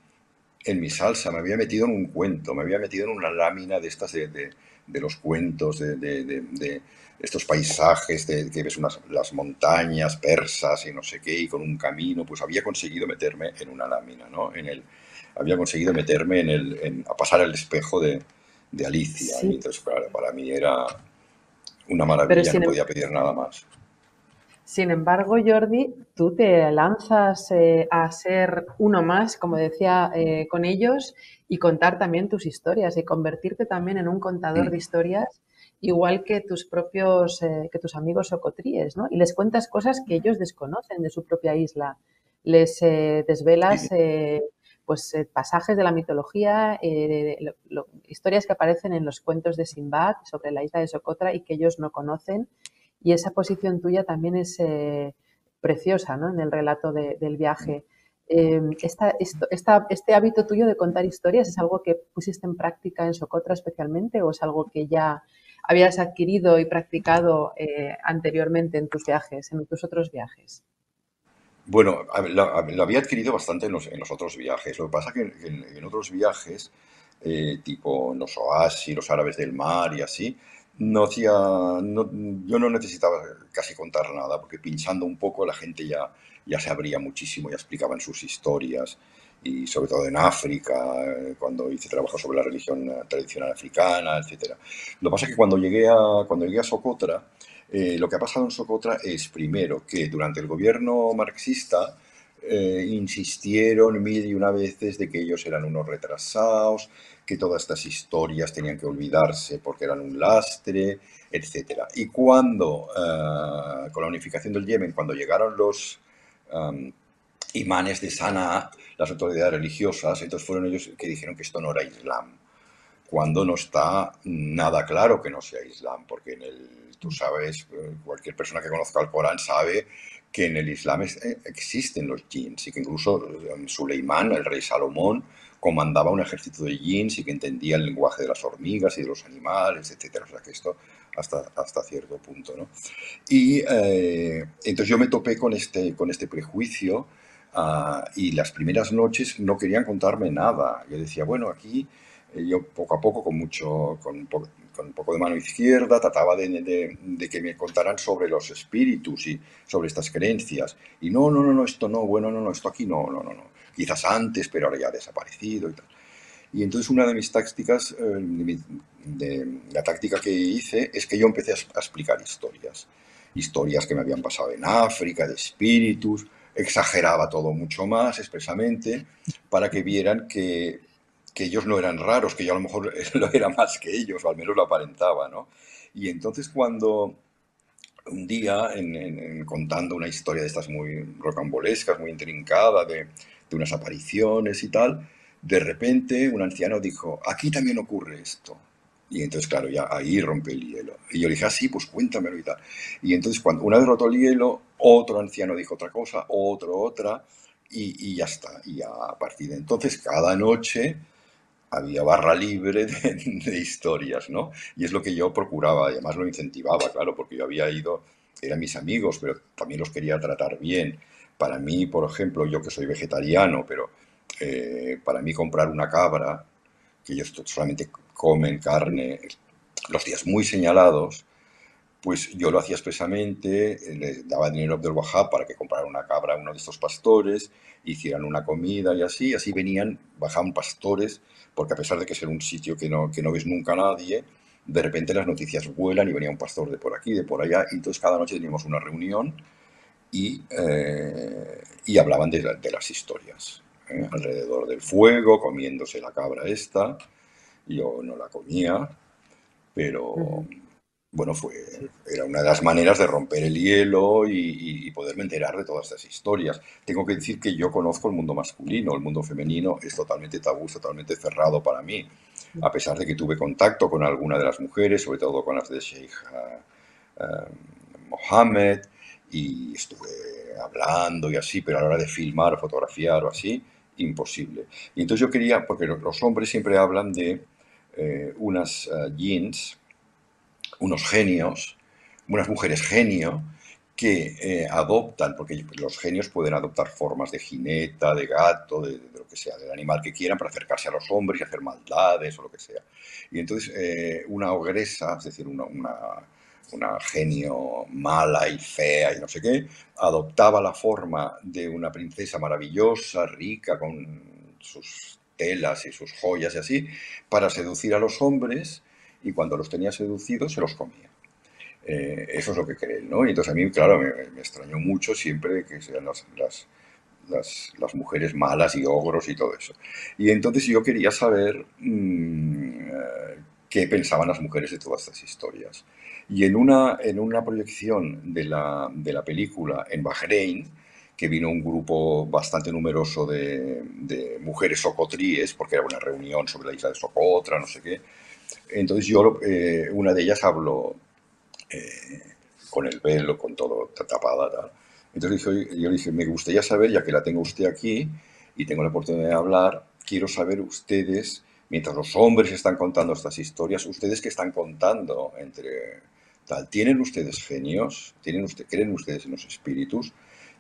en mi salsa, me había metido en un cuento, me había metido en una lámina de estas de, de, los cuentos, de, de, estos paisajes, de que ves unas, las montañas persas y no sé qué, y con un camino, pues había conseguido meterme en una lámina, ¿no? En el, había conseguido meterme en el, en, a pasar el espejo de, de Alicia. Sí. Y entonces, claro, para mí era una maravilla, no podía pedir nada más. Sin embargo, Jordi, tú te lanzas eh, a ser uno más, como decía, eh, con ellos y contar también tus historias y convertirte también en un contador mm. de historias, igual que tus propios, eh, que tus amigos socotríes, ¿no? Y les cuentas cosas que ellos desconocen de su propia isla. Les desvelas pues pasajes de la mitología, lo, lo, historias que aparecen en los cuentos de Simbad sobre la isla de Socotra y que ellos no conocen. Y esa posición tuya también es preciosa, ¿no? En el relato de, del viaje. Eh, esta, este hábito tuyo de contar historias es algo que pusiste en práctica en Socotra especialmente o es algo que ya habías adquirido y practicado eh, anteriormente en tus viajes, en tus otros viajes? Bueno, lo, había adquirido bastante en los, otros viajes. Lo que pasa es que en, otros viajes, eh, tipo los oasis, los árabes del mar y así, no hacía, yo no necesitaba casi contar nada, porque pinchando un poco la gente ya, ya se abría muchísimo, ya explicaban sus historias, y sobre todo en África, cuando hice trabajo sobre la religión tradicional africana, etc. Lo que pasa es que cuando llegué a, cuando llegué a Socotra, eh, lo que ha pasado en Socotra es, primero, que durante el gobierno marxista eh, insistieron mil y una veces de que ellos eran unos retrasados, que todas estas historias tenían que olvidarse porque eran un lastre, etc. Y cuando, uh, con la unificación del Yemen, cuando llegaron los imanes de Sanaa, las autoridades religiosas, entonces fueron ellos que dijeron que esto no era Islam, cuando no está nada claro que no sea Islam, porque en el, tú sabes, eh, cualquier persona que conozca el Corán sabe que en el Islam eh, existen los jinns y que incluso Suleimán, el rey Salomón, comandaba un ejército de jinns y que entendía el lenguaje de las hormigas y de los animales, etc. O sea que esto hasta, hasta cierto punto. ¿no? Y eh, entonces yo me topé con este, con este prejuicio uh, y las primeras noches no querían contarme nada. Yo decía, bueno, aquí eh, yo poco a poco, con mucho, con, un poco de mano izquierda, trataba de, que me contaran sobre los espíritus y sobre estas creencias. Y no, no, no, no, esto no, bueno, no, no, esto aquí no, no, no, no. Quizás antes, pero ahora ya ha desaparecido y tal. Y entonces una de mis tácticas, eh, la táctica que hice, es que yo empecé a, a explicar historias. historias que me habían pasado en África, de espíritus, exageraba todo mucho más expresamente para que vieran que, que ellos no eran raros, que yo a lo mejor lo era más que ellos, o al menos lo aparentaba, ¿no? Y entonces cuando un día, contando una historia de estas muy rocambolescas, muy intrincada, de, unas apariciones y tal, de repente un anciano dijo, aquí también ocurre esto. Y entonces, claro, ya ahí rompe el hielo. Y yo le dije, ah, sí, pues cuéntamelo y tal. Y entonces, cuando una vez roto el hielo, otro anciano dijo otra cosa, otro otra, y, ya está. Y a partir de entonces, cada noche había barra libre de, historias, ¿no? Y es lo que yo procuraba, además lo incentivaba, claro, porque yo había ido, eran mis amigos, pero también los quería tratar bien. Para mí, por ejemplo, yo que soy vegetariano, pero eh, para mí comprar una cabra, que yo solamente comen carne los días muy señalados, pues yo lo hacía expresamente, le daba dinero a Abdel Wahab para que comprara una cabra a uno de estos pastores, hicieran una comida y así, así venían, bajaban pastores, porque a pesar de que es un sitio que no, que no ves nunca a nadie, de repente las noticias vuelan y venía un pastor de por aquí, de por allá, y entonces cada noche teníamos una reunión y, eh, y hablaban de, las historias, ¿eh? alrededor del fuego, comiéndose la cabra esta, yo no la comía, pero bueno, fue, era una de las maneras de romper el hielo y, poderme enterar de todas estas historias. Tengo que decir que yo conozco el mundo masculino, el mundo femenino es totalmente tabú, totalmente cerrado para mí, a pesar de que tuve contacto con alguna de las mujeres, sobre todo con las de Sheikh uh, Mohammed, y estuve hablando y así, pero a la hora de filmar, fotografiar o así, imposible. Y entonces yo quería, porque los hombres siempre hablan de eh, unas eh, jeans, unos genios, unas mujeres genio, que eh, adoptan, porque los genios pueden adoptar formas de jineta, de gato, de, lo que sea, del animal que quieran para acercarse a los hombres y hacer maldades o lo que sea. Y entonces una ogresa, es decir, una, una, genio mala y fea y no sé qué, adoptaba la forma de una princesa maravillosa, rica, con sus telas y sus joyas y así, para seducir a los hombres y cuando los tenía seducidos se los comía. Eh, eso es lo que creen, ¿no? Y entonces a mí, claro, me, extrañó mucho siempre que sean las, las, las, mujeres malas y ogros y todo eso. Y entonces yo quería saber mm, eh, qué pensaban las mujeres de todas estas historias. Y en una, en una proyección de la, de la película en Bahrein, que vino un grupo bastante numeroso de, mujeres socotríes, porque era una reunión sobre la isla de Socotra, no sé qué. Entonces yo, eh, una de ellas habló eh, con el velo, con todo tapada, tal. Entonces yo, yo dije, me gustaría saber, ya que la tengo usted aquí y tengo la oportunidad de hablar, quiero saber ustedes, mientras los hombres están contando estas historias, ustedes que están contando entre tal, ¿tienen ustedes genios? ¿Tienen usted, ¿Creen ustedes en los espíritus?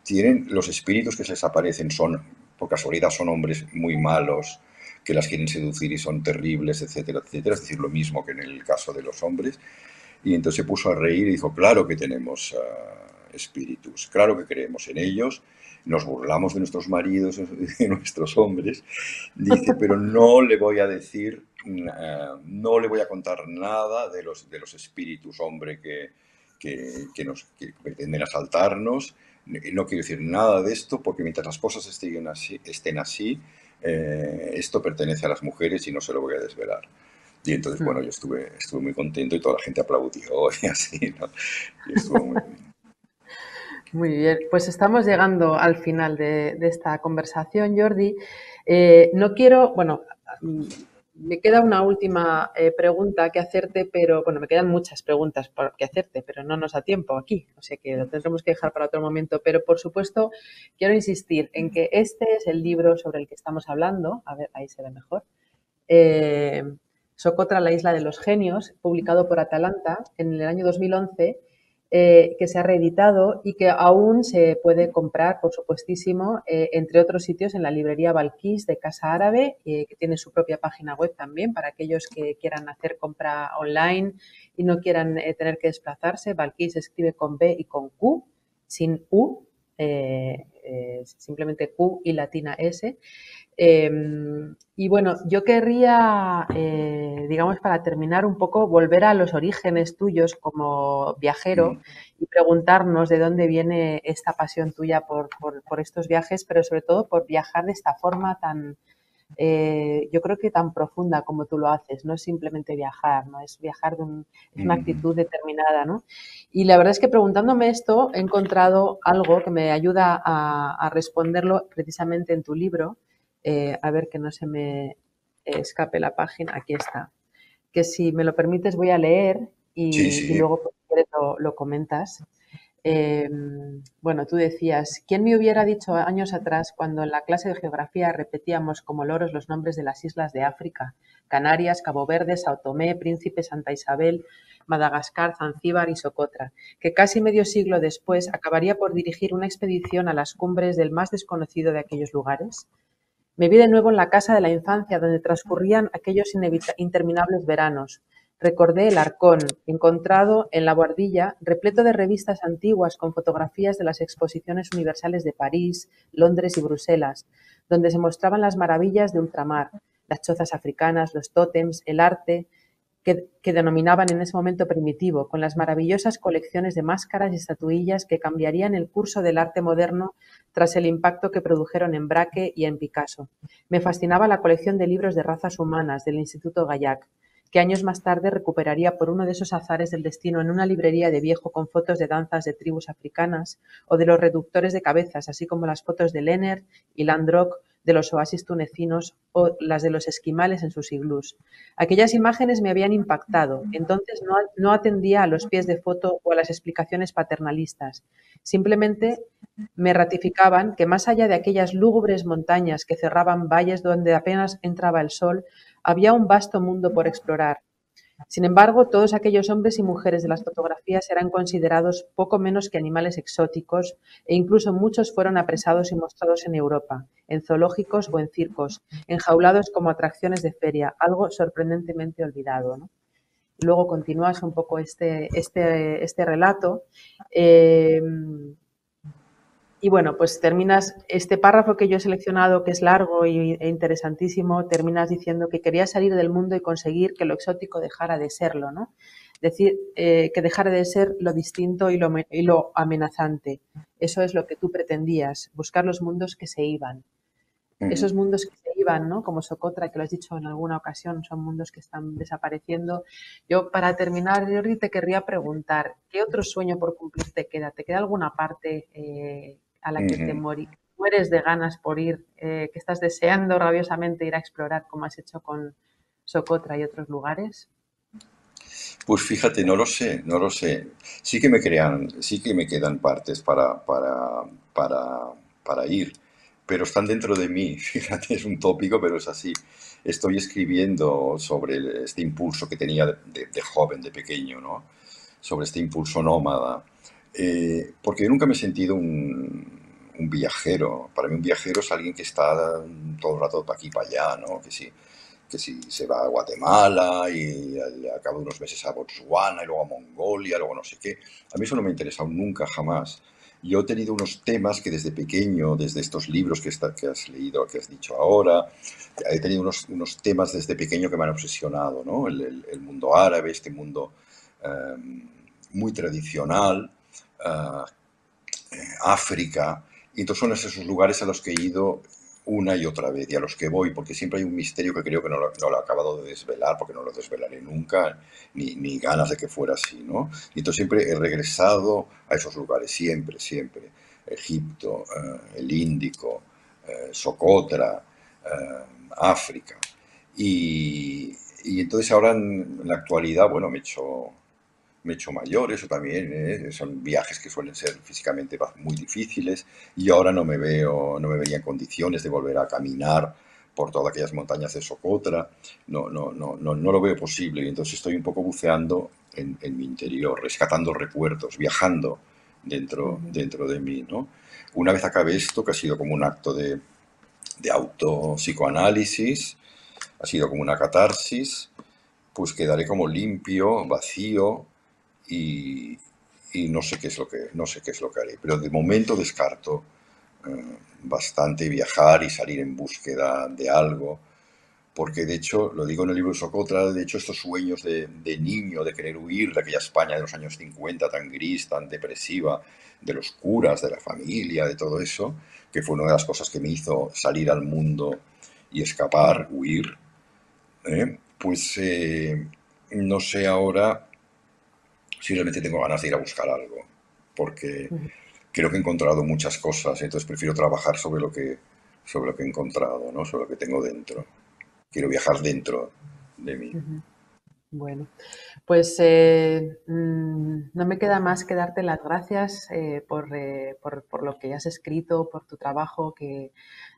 tienen los espíritus que se les aparecen son, por casualidad, son hombres muy malos que las quieren seducir y son terribles, etcétera, etcétera. Es decir, lo mismo que en el caso de los hombres. Y entonces se puso a reír y dijo, claro que tenemos ah, espíritus, claro que creemos en ellos, nos burlamos de nuestros maridos, de nuestros hombres. Dice, pero no le voy a decir, ah, no le voy a contar nada de los, de los espíritus, hombre, que, que, nos que pretenden asaltarnos no quiero decir nada de esto porque mientras las cosas estén así, estén así eh, esto pertenece a las mujeres y no se lo voy a desvelar. Y entonces, bueno, yo estuve, estuve muy contento y toda la gente aplaudió y así, ¿no? Y estuvo muy bien. Muy bien, pues estamos llegando al final de, esta conversación, Jordi. Eh, no quiero, bueno, me queda una última eh, pregunta que hacerte, pero bueno, me quedan muchas preguntas por, que hacerte, pero no nos da tiempo aquí, o sea que lo tendremos que dejar para otro momento. Pero por supuesto, quiero insistir en que este es el libro sobre el que estamos hablando. A ver, ahí se ve mejor. Eh, Socotra, la isla de los genios, publicado por Atalanta en el año 2011 eh, que se ha reeditado y que aún se puede comprar, por supuestísimo, eh, entre otros sitios en la librería Balquís de Casa Árabe, eh, que tiene su propia página web también para aquellos que quieran hacer compra online y no quieran tener que desplazarse. Se escribe con B y con Q, sin U. eh, simplemente Q y latina S. Em, y bueno, yo querría, eh, digamos, para terminar un poco, volver a los orígenes tuyos como viajero y preguntarnos de dónde viene esta pasión tuya por, por estos viajes, pero sobre todo por viajar de esta forma tan, eh, yo creo que tan profunda como tú lo haces, no es simplemente viajar, no es viajar de una actitud determinada, ¿no? Y la verdad es que preguntándome esto he encontrado algo que me ayuda a, responderlo precisamente en tu libro, eh, a ver que no se me escape la página, aquí está, que si me lo permites voy a leer y, luego pues, lo comentas. Em, bueno, tú decías, ¿quién me hubiera dicho años atrás cuando en la clase de geografía repetíamos como loros los nombres de las islas de África? Canarias, Cabo Verde, Sao Tomé, Príncipe, Santa Isabel, Madagascar, Zanzíbar y Socotra, que casi medio siglo después acabaría por dirigir una expedición a las cumbres del más desconocido de aquellos lugares? Me vi de nuevo en la casa de la infancia donde transcurrían aquellos interminables veranos, Recordé el arcón, encontrado en la buhardilla, repleto de revistas antiguas con fotografías de las exposiciones universales de París, Londres y Bruselas, donde se mostraban las maravillas de ultramar, las chozas africanas, los tótems, el arte, que, denominaban en ese momento primitivo, con las maravillosas colecciones de máscaras y estatuillas que cambiarían el curso del arte moderno tras el impacto que produjeron en Braque y en Picasso. Me fascinaba la colección de libros de razas humanas del Instituto Gaillac, que años más tarde recuperaría por uno de esos azares del destino en una librería de viejo con fotos de danzas de tribus africanas o de los reductores de cabezas, así como las fotos de Leonard y Landrock de los oasis tunecinos o las de los esquimales en sus iglús. Aquellas imágenes me habían impactado, entonces no, no atendía a los pies de foto o a las explicaciones paternalistas. Simplemente me ratificaban que más allá de aquellas lúgubres montañas que cerraban valles donde apenas entraba el sol, había un vasto mundo por explorar. Sin embargo, todos aquellos hombres y mujeres de las fotografías eran considerados poco menos que animales exóticos e incluso muchos fueron apresados y mostrados en Europa, en zoológicos o en circos, enjaulados como atracciones de feria, algo sorprendentemente olvidado. Luego continúas un poco este, este, este relato. Eh, y bueno, pues terminas este párrafo que yo he seleccionado, que es largo e interesantísimo, terminas diciendo que querías salir del mundo y conseguir que lo exótico dejara de serlo, ¿no? Decir eh, que dejara de ser lo distinto y lo, y lo amenazante. Eso es lo que tú pretendías, buscar los mundos que se iban. Esos mundos que se iban, ¿no? Como Socotra, que lo has dicho en alguna ocasión, son mundos que están desapareciendo. Yo, para terminar, Jordi, te querría preguntar, ¿qué otro sueño por cumplir te queda? ¿Te queda alguna parte eh, a la que te mueres de ganas por ir, eh, que estás deseando rabiosamente ir a explorar, como has hecho con Socotra y otros lugares? Pues fíjate, no lo sé, no lo sé. Sí que me crean, sí que me quedan partes para, para, para, para ir, pero están dentro de mí. Fíjate, es un tópico, pero es así. Estoy escribiendo sobre este impulso que tenía de, de joven, de pequeño, ¿no? Sobre este impulso nómada eh, porque yo nunca me he sentido un, viajero. Para mí un viajero es alguien que está todo el rato para aquí para allá, ¿no? Que si, que si se va a Guatemala y al, cabo de unos meses a Botswana y luego a Mongolia, luego no sé qué. A mí eso no me ha interesado nunca, jamás. Yo he tenido unos temas que desde pequeño, desde estos libros que, está, que has leído, que has dicho ahora, he tenido unos, unos temas desde pequeño que me han obsesionado, ¿no? El, el, mundo árabe, este mundo em, muy tradicional, eh, África. Y entonces son esos lugares a los que he ido una y otra vez y a los que voy, porque siempre hay un misterio que creo que no lo, he acabado de desvelar, porque no lo desvelaré nunca, ni, ni, ganas de que fuera así, ¿no? Y entonces siempre he regresado a esos lugares, siempre, siempre. Egipto, eh, el Índico, eh, Socotra, África. Y, y, entonces ahora en, en, la actualidad, bueno, me he hecho me he hecho mayor, eso también, ¿eh? son viajes que suelen ser físicamente muy difíciles y ahora no me veo, no me veía en condiciones de volver a caminar por todas aquellas montañas de Socotra, no, no, no, no, no lo veo posible y entonces estoy un poco buceando en, en mi interior, rescatando recuerdos, viajando dentro, dentro de mí, ¿no? Una vez acabe esto, que ha sido como un acto de, de auto-psicoanálisis, ha sido como una catarsis, pues quedaré como limpio, vacío, y, no sé qué es lo que no sé qué es lo que haré pero de momento descarto eh, bastante viajar y salir en búsqueda de algo, porque de hecho, lo digo en el libro Socotra, de hecho estos sueños de, niño, de querer huir de aquella España de los años 50 tan gris, tan depresiva, de los curas, de la familia, de todo eso, que fue una de las cosas que me hizo salir al mundo y escapar, huir, ¿eh? pues eh, no sé ahora si realmente tengo ganas de ir a buscar algo, porque creo que he encontrado muchas cosas, entonces prefiero trabajar sobre lo que, sobre lo que he encontrado, ¿no? sobre lo que tengo dentro. Quiero viajar dentro de mí. Bueno, pues eh, mm, no me queda más que darte las gracias eh, por, eh, por, por, lo que has escrito, por tu trabajo, que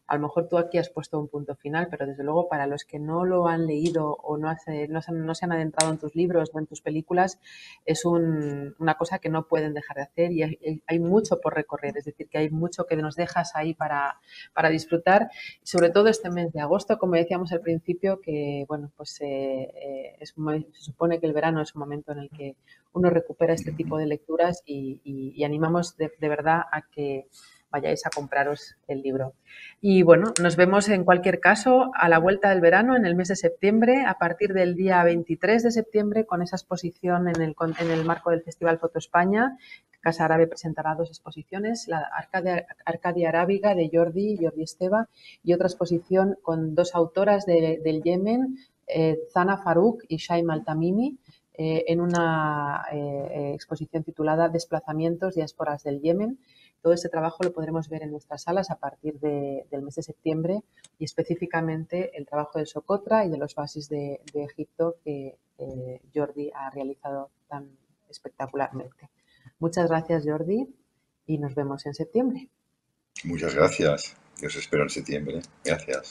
a lo mejor tú aquí has puesto un punto final, pero desde luego para los que no lo han leído o no, no, se, han adentrado en tus libros o en tus películas, es una cosa que no pueden dejar de hacer y hay, mucho por recorrer, es decir, que hay mucho que nos dejas ahí para, para disfrutar, sobre todo este mes de agosto, como decíamos al principio, que bueno, pues eh, eh, se supone que el verano es un momento en el que uno recupera este tipo de lecturas y, animamos de verdad a que vayáis a compraros el libro. Y bueno, nos vemos en cualquier caso a la vuelta del verano, en el mes de septiembre, a partir del día 23 de septiembre, con esa exposición en el, en el marco del Festival Foto España. Casa Árabe presentará dos exposiciones, la Arcadia, Arcadia Arábiga de Jordi, Jordi Esteba, y otra exposición con dos autoras del Yemen, eh, Zana Farouk y Shaim Altamimi, eh, en una eh, exposición titulada Desplazamientos, diásporas del Yemen. Todo ese trabajo lo podremos ver en nuestras salas a partir del mes de septiembre y específicamente el trabajo de Socotra y de los bases de, Egipto que Jordi ha realizado tan espectacularmente. Muchas gracias Jordi y nos vemos en septiembre. Muchas gracias. Os espero en septiembre. Gracias.